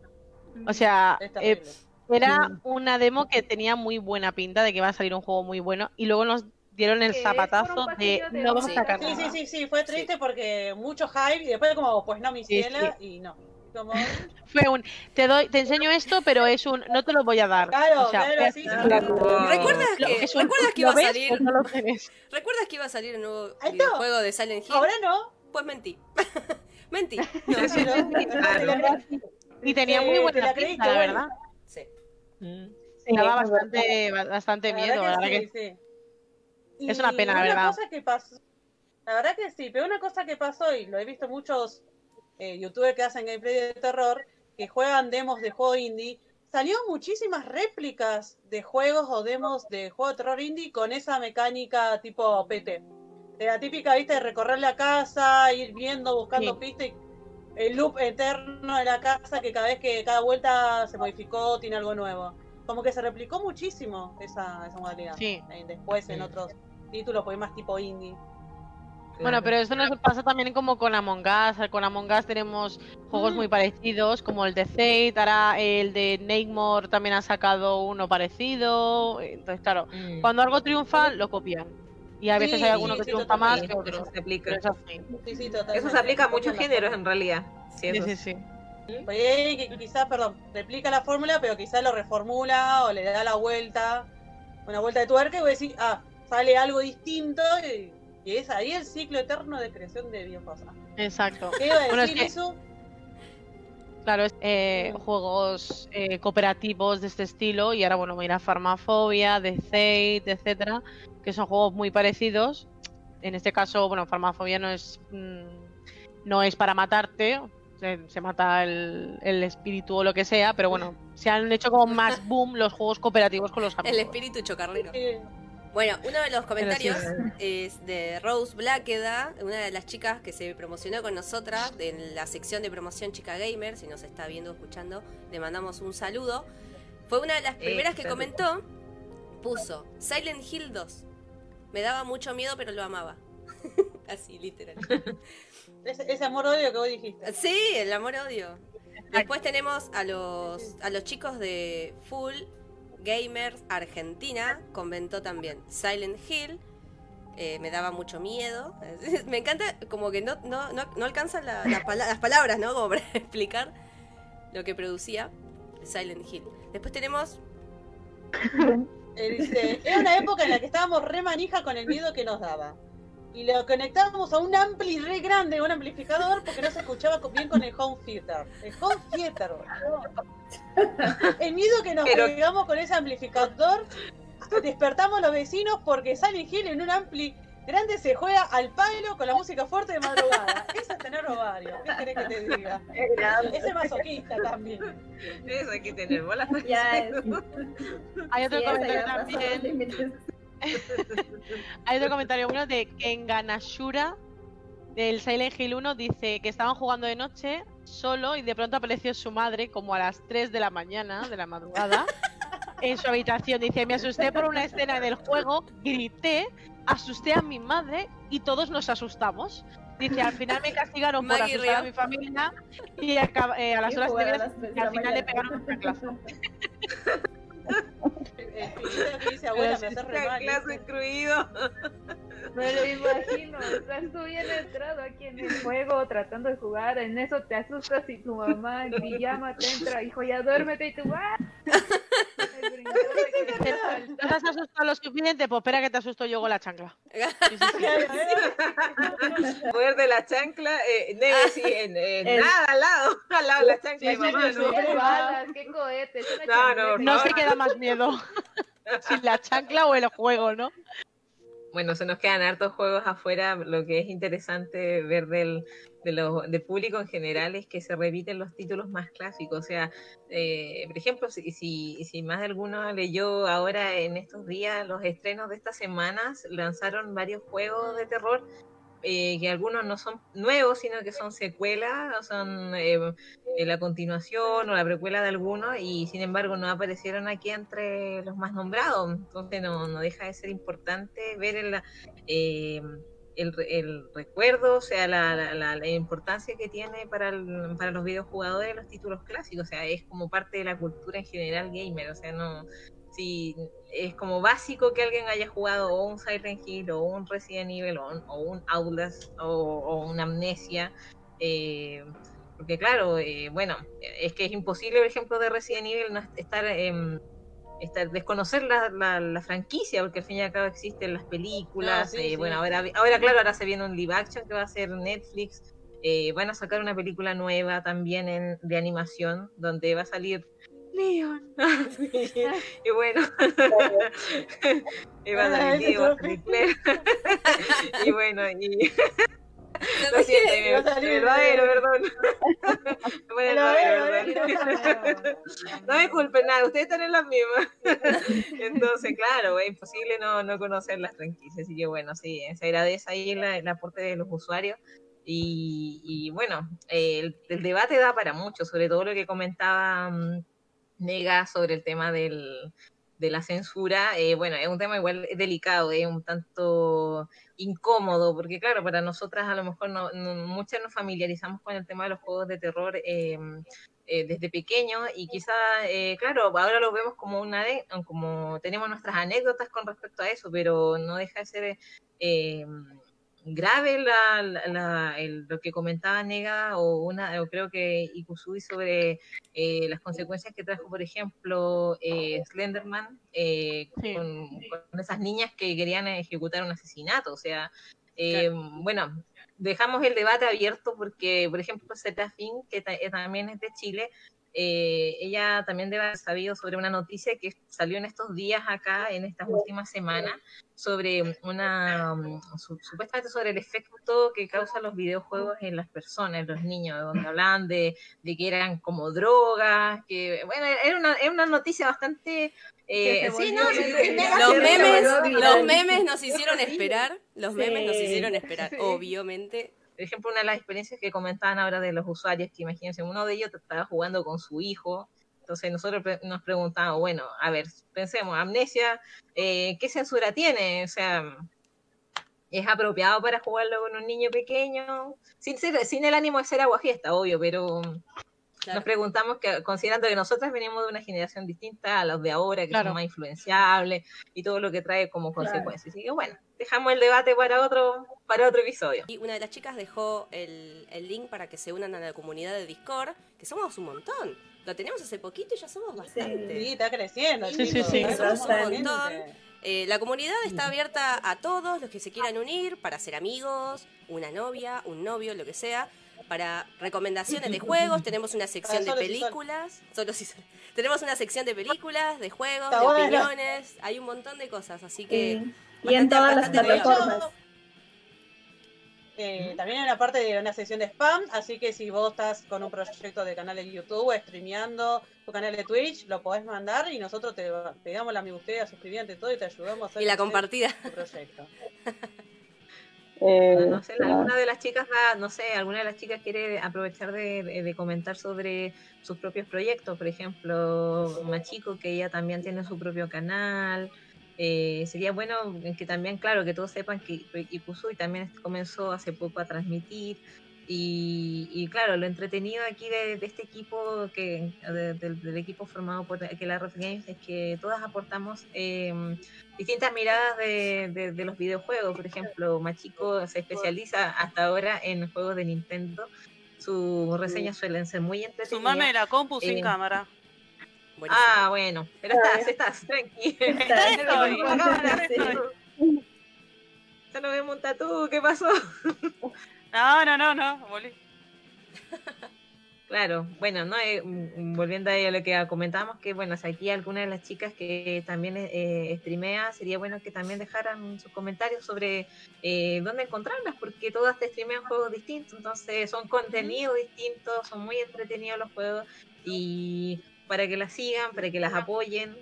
O sea, eh, era una demo que tenía muy buena pinta de que iba a salir un juego muy bueno y luego nos dieron el zapatazo de no vamos a sacar Sí, nada. sí, sí, sí, fue triste porque mucho hype y después como, pues no, mi Sí, ciela, y no. Como, [LAUGHS] Fue un, te doy, te enseño esto, pero es un, no te lo voy a dar. claro, O sea, claro, sí. ¿Recuerdas que, es un- ¿recuerdas que ¿lo iba a salir? No. ¿Recuerdas que iba a salir un nuevo videojuego de Silent Hill? Ahora no. Pues mentí. [LAUGHS] mentí. [LAUGHS] No, Sí, sí, no, claro. te la cre- Y tenía muy te buena la pinta, la verdad. sí. Sí, Daba bastante, bastante miedo, la verdad que que sí, sí. Es una pena, la verdad. cosa que pasó, la verdad que sí, pero una cosa que pasó, y lo he visto muchos eh, youtubers que hacen gameplay de terror, que juegan demos de juego indie, salió muchísimas réplicas de juegos o demos de juego de terror indie con esa mecánica tipo PT. De la típica, viste, de recorrer la casa, ir viendo, buscando Sí. pistas y el loop eterno de la casa que cada vez que cada vuelta se modificó, tiene algo nuevo. Como que se replicó muchísimo esa, esa modalidad. Sí. Eh, después en otros títulos, pues más tipo indie. Bueno, pero esto nos pasa también como con Among Us. Con Among Us tenemos juegos Mm. muy parecidos, como el de Fate, ahora el de Neymar también ha sacado uno parecido. Entonces, claro, Mm. cuando algo triunfa, lo copian. Y a veces Sí, hay alguno que sí, triunfa más que otro. Eso se aplica. Pero es así. Sí, sí, totalmente. Eso se aplica a muchos géneros en realidad. Sí, Sí, sí, sí. Pues que quizás, perdón, replica la fórmula, pero quizás lo reformula o le da la vuelta, una vuelta de tuerca y voy a decir, ah, sale algo distinto y, y es ahí el ciclo eterno de creación de videojuegos. Exacto. ¿Qué iba a decir Bueno, es que- eso? Claro, es, eh, juegos eh, cooperativos de este estilo y ahora bueno, mira Farmafobia, The Fate, etcétera, que son juegos muy parecidos. En este caso, bueno, Farmafobia no es mm, no es para matarte, se, se mata el, el espíritu o lo que sea, pero bueno, se han hecho como más boom los juegos cooperativos con los amigos. El espíritu chocarrero. Eh, Bueno, uno de los comentarios es de Rose Blackeda, una de las chicas que se promocionó con nosotras en la sección de promoción Chica Gamer. Si nos está viendo o escuchando, le mandamos un saludo. Fue una de las primeras que comentó. Puso Silent Hill 2. Me daba mucho miedo, pero lo amaba. [LAUGHS] Así, literal. [LAUGHS] ese, amor-odio que vos dijiste. Sí, el amor-odio. Después tenemos a los, a los chicos de Full Gamers Argentina, comentó también Silent Hill. Eh, me daba mucho miedo. [LAUGHS] me encanta como que no, no, no, alcanzan las palabras, ¿no? Como para [LAUGHS] explicar lo que producía Silent Hill. Después tenemos... [LAUGHS] Eh, dice, era una época en la que estábamos re manija con el miedo que nos daba y lo conectábamos a un ampli re grande, un amplificador, porque no se escuchaba bien con el home theater. El home theater. El miedo que nos Pero... con ese amplificador, despertamos los vecinos porque Silent Hill en un ampli grande se juega al palo con la música fuerte de madrugada. Eso es tener ovario. ¿Qué querés que te diga? Ese masoquista también. Eso hay que tener bolas. [LAUGHS] Hay otro comentario también. [LAUGHS] Hay otro comentario bueno de Kenganashura del Silent Hill 1 dice que estaban jugando de noche solo y de pronto apareció su madre como a las 3 de la mañana, de la madrugada, [LAUGHS] en su habitación. Dice, me asusté por una escena del juego, grité, asusté a mi madre y todos nos asustamos. Dice, al final me castigaron por asustar a mi familia y a, eh, a las horas de y al final le pegaron una clase. [LAUGHS] [LAUGHS] El dice, abuela, me hace re mal. clase incluido. [LAUGHS] Me lo imagino, estás tú bien entrado aquí en el juego tratando de jugar, en eso te asustas y tu mamá en pijama te entra, hijo, ya duérmete y tú, ¡ah! [LAUGHS] No te has asustado lo suficiente, pues espera que te asusto yo con la chancla. [LAUGHS] Poder de la chancla, eh, Neve, sí, en, en nada, al lado, al lado de la chancla. Sí, mamá, no, qué balas, qué cohetes. No, no, no se queda más miedo. [LAUGHS] si la chancla o el juego, ¿no? Bueno, se nos quedan hartos juegos afuera. Lo que es interesante ver del, de público en general es que se repiten los títulos más clásicos. O sea, eh, por ejemplo, si, si, si, más de alguno leyó ahora en estos días los estrenos de estas semanas, lanzaron varios juegos de terror eh, que algunos no son nuevos, sino que son secuelas, o son eh, la continuación o la precuela de algunos, y sin embargo no aparecieron aquí entre los más nombrados. Entonces no, no deja de ser importante ver el, eh, el, el, recuerdo, o sea, la, la, la, importancia que tiene para, el, para los videojugadores los títulos clásicos, o sea, es como parte de la cultura en general gamer, o sea, no, si es como básico que alguien haya jugado o un Silent Hill o un Resident Evil o un, o un Outlast o, una Amnesia. Eh, porque claro, eh, bueno, es que es imposible, por ejemplo, de Resident Evil no estar, eh, estar desconocer la, la, franquicia, porque al fin y al cabo existen las películas. Ah, eh, bueno, ahora, ahora claro, ahora se viene un live action que va a ser Netflix. van a sacar una película nueva también en, de animación, donde va a salir Leon. [LAUGHS] [LAUGHS] y bueno, [LAUGHS] va a y bueno, y. Lo siento, verdadero, perdón. No me culpen nada, ustedes están en las mismas. Entonces, claro, es imposible no, no conocer las franquicias. Así que bueno, sí, se agradece ahí el, aporte de los usuarios. Y, y bueno, el, el, debate da para mucho, sobre todo lo que comentaba mm, nega sobre el tema del, de la censura, eh, bueno, es un tema igual delicado, es un tanto incómodo, porque claro, para nosotras a lo mejor no, muchas nos familiarizamos con el tema de los juegos de terror em, eh, desde pequeño y quizá, eh, claro, ahora lo vemos como una, como tenemos nuestras anécdotas con respecto a eso, pero no deja de ser grave la, la, lo que comentaba Nega o una o creo que Ikusui sobre eh, las consecuencias que trajo por ejemplo eh, Slenderman eh, con, esas niñas que querían ejecutar un asesinato o sea bueno dejamos el debate abierto porque por ejemplo Zetafin que también es de Chile eh, ella también debe haber sabido sobre una noticia que salió en estos días acá, en estas últimas semanas, sobre una, mm, supuestamente sobre el efecto que causan los videojuegos en las personas, en los niños, donde hablaban de, de que eran como drogas, que, bueno, era una, era una noticia bastante... Eh, sí, no, los, memes, los memes nos hicieron esperar, los memes nos hicieron esperar, obviamente por ejemplo, una de las experiencias que comentaban ahora de los usuarios, que imagínense, uno de ellos estaba jugando con su hijo, entonces nosotros nos preguntamos, bueno, a ver, pensemos, amnesia, eh, ¿qué censura tiene? O sea, ¿es apropiado para jugarlo con un niño pequeño? Sin, el ánimo de ser aguafiesta, obvio, pero nos preguntamos que, considerando que nosotros venimos de una generación distinta a los de ahora, que son más influenciables y todo lo que trae como consecuencias. Así que bueno, dejamos el debate para otro, para otro episodio. Y una de las chicas dejó el, link para que se unan a la comunidad de Discord, que somos un montón. Lo tenemos hace poquito y ya somos bastante. Sí, está creciendo. Sí, sí, sí. Somos un montón. Eh, la comunidad está abierta a todos los que se quieran unir para ser amigos, una novia, un novio, lo que sea para recomendaciones de [LAUGHS] juegos, tenemos una sección de películas, solo si [LAUGHS] tenemos una sección de películas, de juegos, de opiniones, hay un montón de cosas, así que... Y en todas las plataformas. Eh, también hay una parte de una sección de spam, así que si vos estás con un proyecto de canal de YouTube, streameando tu canal de Twitch, lo podés mandar y nosotros te, te damos la me gusta, suscribiente, todo y te ayudamos a hacer y la compartida. tu proyecto. [LAUGHS] Eh, no sé, alguna de las chicas no sé, alguna de las chicas quiere aprovechar de, comentar sobre sus propios proyectos, por ejemplo, Machico, que ella también tiene su propio canal. Eh, sería bueno que también, claro, que todos sepan que Ikusui también comenzó hace poco a transmitir y, claro, lo entretenido aquí de, este equipo, que del equipo formado por que la Games, es que todas aportamos em, distintas miradas de, los videojuegos. Por ejemplo, Machico se especializa hasta ahora en juegos de Nintendo. Sus reseñas suelen ser muy entretenidas. Su mame la compu sin eh, cámara. Ah, bueno, pero estás, estás, tranquilo. Ya no vemos un tatú, ¿qué pasó? [LAUGHS] No, no, no, no, volví. Claro, bueno, no eh, mm, volviendo a lo que comentábamos, que bueno, si aquí alguna de las chicas que también eh, streamea, sería bueno que también dejaran sus comentarios sobre eh, dónde encontrarlas, porque todas te streamean juegos distintos, entonces son contenidos distintos, son muy entretenidos los juegos, y para que las sigan, para que las apoyen,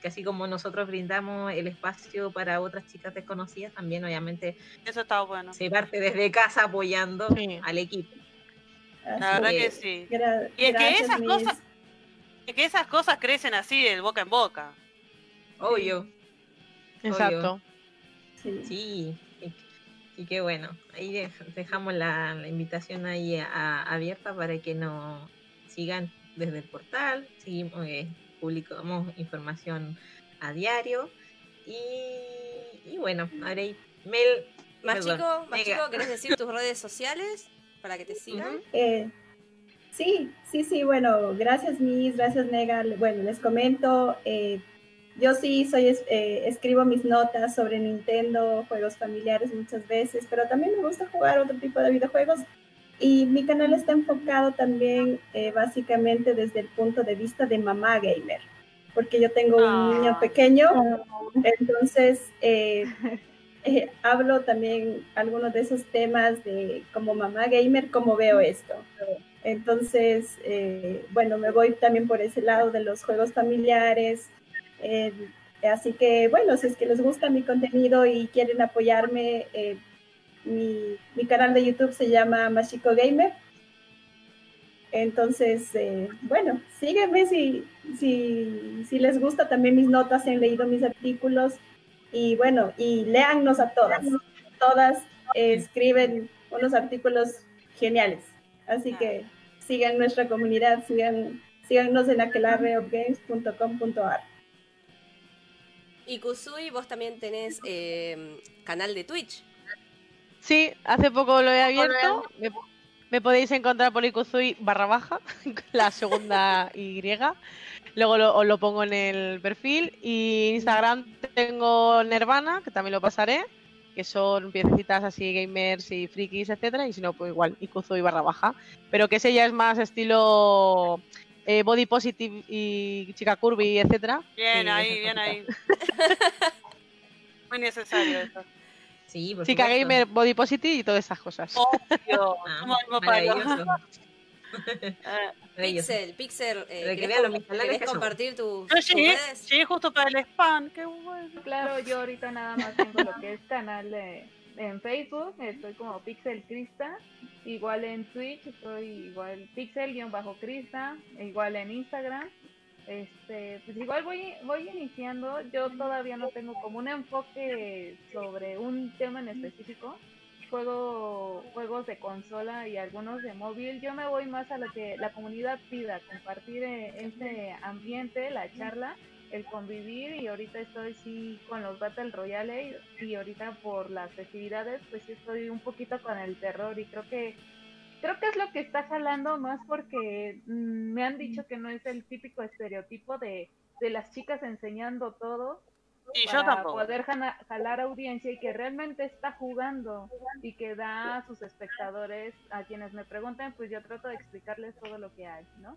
que así como nosotros brindamos el espacio para otras chicas desconocidas, también obviamente eso está bueno. Se parte desde casa apoyando al equipo. La verdad que sí. y es que esas cosas es que esas cosas crecen así de boca en boca. Obvio. Exacto. Sí. Y, qué bueno. Ahí dejamos la, invitación ahí abierta para que nos sigan desde el portal. Seguimos, eh, publicamos información a diario. Y, bueno, ahora Mel. Más chico, más chico, ¿querés decir tus [LAUGHS] redes sociales para que te sigan? Eh, sí, sí, sí, bueno, gracias Miss, gracias Nega. Bueno, les comento, eh, yo sí soy, eh, escribo mis notas sobre Nintendo, juegos familiares muchas veces, pero también me gusta jugar otro tipo de videojuegos. Y mi canal está enfocado también eh, básicamente desde el punto de vista de mamá gamer, porque yo tengo un niño ah. pequeño, entonces eh, eh, hablo también algunos de esos temas de como mamá gamer, cómo veo esto. Entonces, bueno, me voy también por ese lado de los juegos familiares. así que, bueno, si es que les gusta mi contenido y quieren apoyarme, mi, canal de YouTube se llama Machiko Gamer. Entonces, eh, bueno, sígueme si, si, si, les gusta también mis notas, han leído mis artículos y bueno, y léannos a todas. Todas escriben unos artículos geniales. Así que sigan nuestra comunidad, sigan, síganos en aquelarreofgames.com.ar. Y Kusui, vos también tenés eh, canal de Twitch. Sí, hace poco lo he abierto. Me, podéis encontrar por Icuzui barra baja, [LAUGHS] la segunda [LAUGHS] Y. Luego os lo pongo en el perfil. Y Instagram tengo Nirvana, que también lo pasaré, que son piececitas así gamers y frikis, etcétera. Y si no, pues igual, Icuzui barra baja. Pero que ese ya es más estilo eh, Body Positive y Chica Curvy, etcétera. Bien ahí, bien ahí. [LAUGHS] Muy necesario eso. Sí, por Chica Gamer, Body Positive y todas esas cosas. Obvio, [LAUGHS] ah, Pixel, Pixel, eh, ¿querés, compartir tu, Yo llegué, llegué, justo para el spam, qué bueno. Claro, yo ahorita nada más tengo lo que es canal de, en Facebook, estoy como Pixel Crista, igual en Twitch estoy igual Pixel-Crista, igual en Instagram. Este, pues igual voy, voy iniciando, yo todavía no tengo como un enfoque sobre un tema en específico, juego juegos de consola y algunos de móvil, yo me voy más a lo que la comunidad pida, compartir eh, ese ambiente, la charla, el convivir. Y ahorita estoy sí con los Battle Royale. Y ahorita por las festividades pues sí estoy un poquito con el terror. Y creo que creo que es lo que está jalando más porque mm, me han dicho que no es el típico estereotipo de, de las chicas enseñando todo y para poder jalar audiencia y que realmente está jugando y que da a sus espectadores, a quienes me preguntan, pues yo trato de explicarles todo lo que hay, ¿no?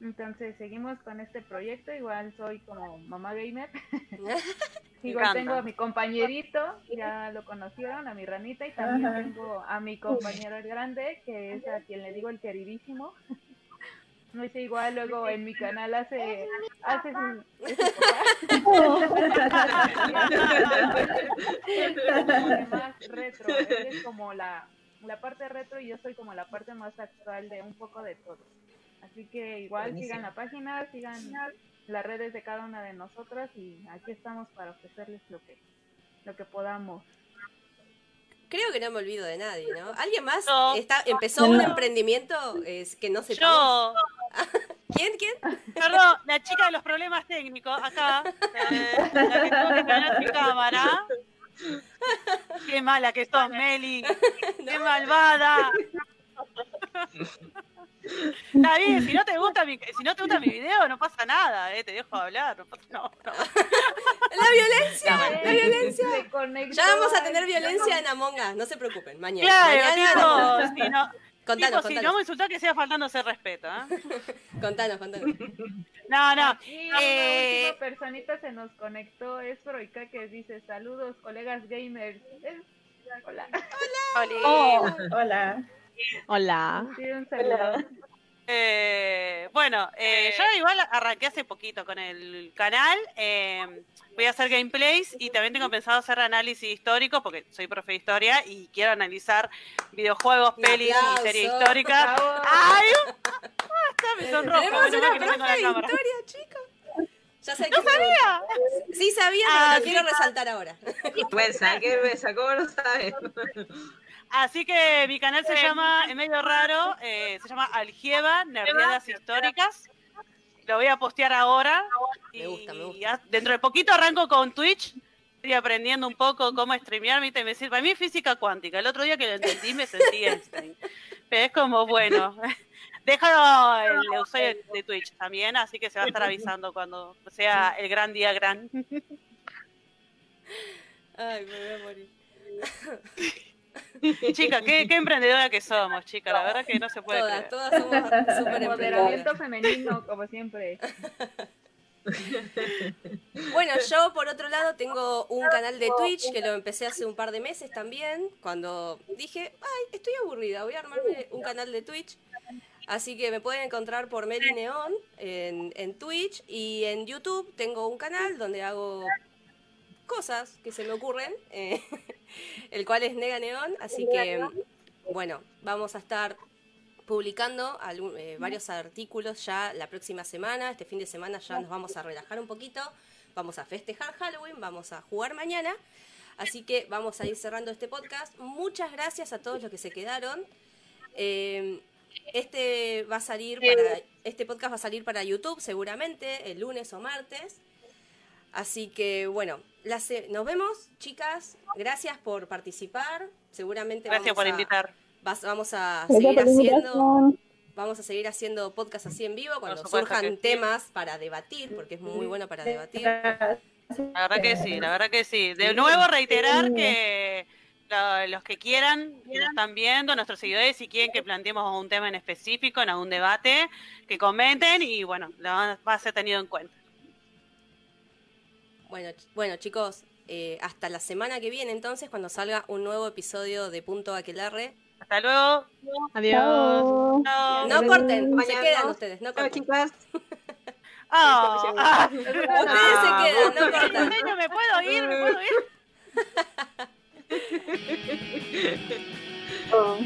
Entonces seguimos con este proyecto, igual soy como mamá gamer. [LAUGHS] igual tengo a mi compañerito, ya lo conocieron, a mi ranita, y también tengo a mi compañero el grande, que es a quien le digo el queridísimo. [LAUGHS] No es igual, luego en mi canal hace, hace su, [LAUGHS] más retro, él es como la, la parte retro y yo soy como la parte más actual de un poco de todo. Así que igual sigan la página, sigan las redes de cada una de nosotras y aquí estamos para ofrecerles lo que, lo que podamos. Creo que no me olvido de nadie, ¿no? ¿Alguien más está, empezó un emprendimiento es, que no se Yo. [LAUGHS] ¿Quién? ¿Quién? Perdón, la chica de los problemas técnicos, acá. Eh, la que tuvo que mi cámara. Qué mala que sos, Meli. [LAUGHS] Qué malvada. [LAUGHS] Está bien, si no te gusta mi, si no te gusta mi video, no pasa nada, eh, te dejo hablar, no pasa no, [LAUGHS] La violencia, la violencia. Ya vamos a tener violencia en Among Us, no se preocupen, mañana. Claro, si no, contanos, contanos. si no me insultás que sea faltándose respeto, ¿eh? contanos, contanos. No, no. Y eh... última personita se nos conectó, es Froica que dice saludos colegas gamers. Hola. Hola. [LAUGHS] Hola. Hola. Hola. Eh, bueno, eh, yo igual arranqué hace poquito con el canal. Eh, voy a hacer gameplays y también tengo pensado hacer análisis histórico porque soy profe de historia y quiero analizar videojuegos, pelis y series históricas. ¡Ay! Ah, me sonrojo. Bueno, que no tengo la cámara. Historia, chicos. Ya sé ¡No sabía! Sí sabía, pero ah, lo quiero resaltar ahora. Pues, ¿qué ¿Cómo lo sabes? Así que mi canal se llama, es medio raro, eh, se llama Algieva, Nerdeadas Históricas. Lo voy a postear ahora. Y me gusta, me gusta. dentro de poquito arranco con Twitch. Estoy aprendiendo un poco cómo streamear, me sirve. Para mí es física cuántica. El otro día que lo entendí me sentí Einstein. Pero es como, bueno, [LAUGHS] déjalo el usuario de Twitch también, así que se va a estar avisando cuando sea el gran día gran. Ay, me voy a morir. [LAUGHS] [LAUGHS] Chica, qué, emprendedora que somos, chica. La verdad que no se puede todas, Todas somos súper Empoderamiento femenino, como siempre. [LAUGHS] Bueno, yo por otro lado tengo un canal de Twitch que lo empecé hace un par de meses también, cuando dije, ay, estoy aburrida, voy a armarme un canal de Twitch. Así que me pueden encontrar por Meli Neon en, en Twitch y en YouTube tengo un canal donde hago cosas que se me ocurren, eh, [LAUGHS] el cual es Nega Neón, así que bueno, vamos a estar publicando eh, varios artículos ya la próxima semana, este fin de semana ya nos vamos a relajar un poquito, vamos a festejar Halloween, vamos a jugar mañana, así que vamos a ir cerrando este podcast. Muchas gracias a todos los que se quedaron. Eh, este va a salir para, este podcast va a salir para YouTube seguramente el lunes o martes. Así que bueno, nos vemos, chicas. Gracias por participar. Seguramente Gracias por invitar. vamos a seguir haciendo vamos a seguir haciendo podcast así en vivo cuando surjan temas para debatir, porque es muy bueno para debatir. La verdad que sí, la verdad que sí. De nuevo reiterar que los que quieran, que nos están viendo, nuestros seguidores, si quieren que planteemos un tema en específico, en algún debate, que comenten y bueno, lo va a ser tenido en cuenta. Bueno, bueno chicos, eh, hasta la semana que viene entonces, cuando salga un nuevo episodio de Punto Aquelarre. Hasta luego. Adiós. No, corten, se quedan ustedes, no corten. Oh. ustedes se quedan, no cortan. me puedo ir, me puedo ir. [LAUGHS] oh.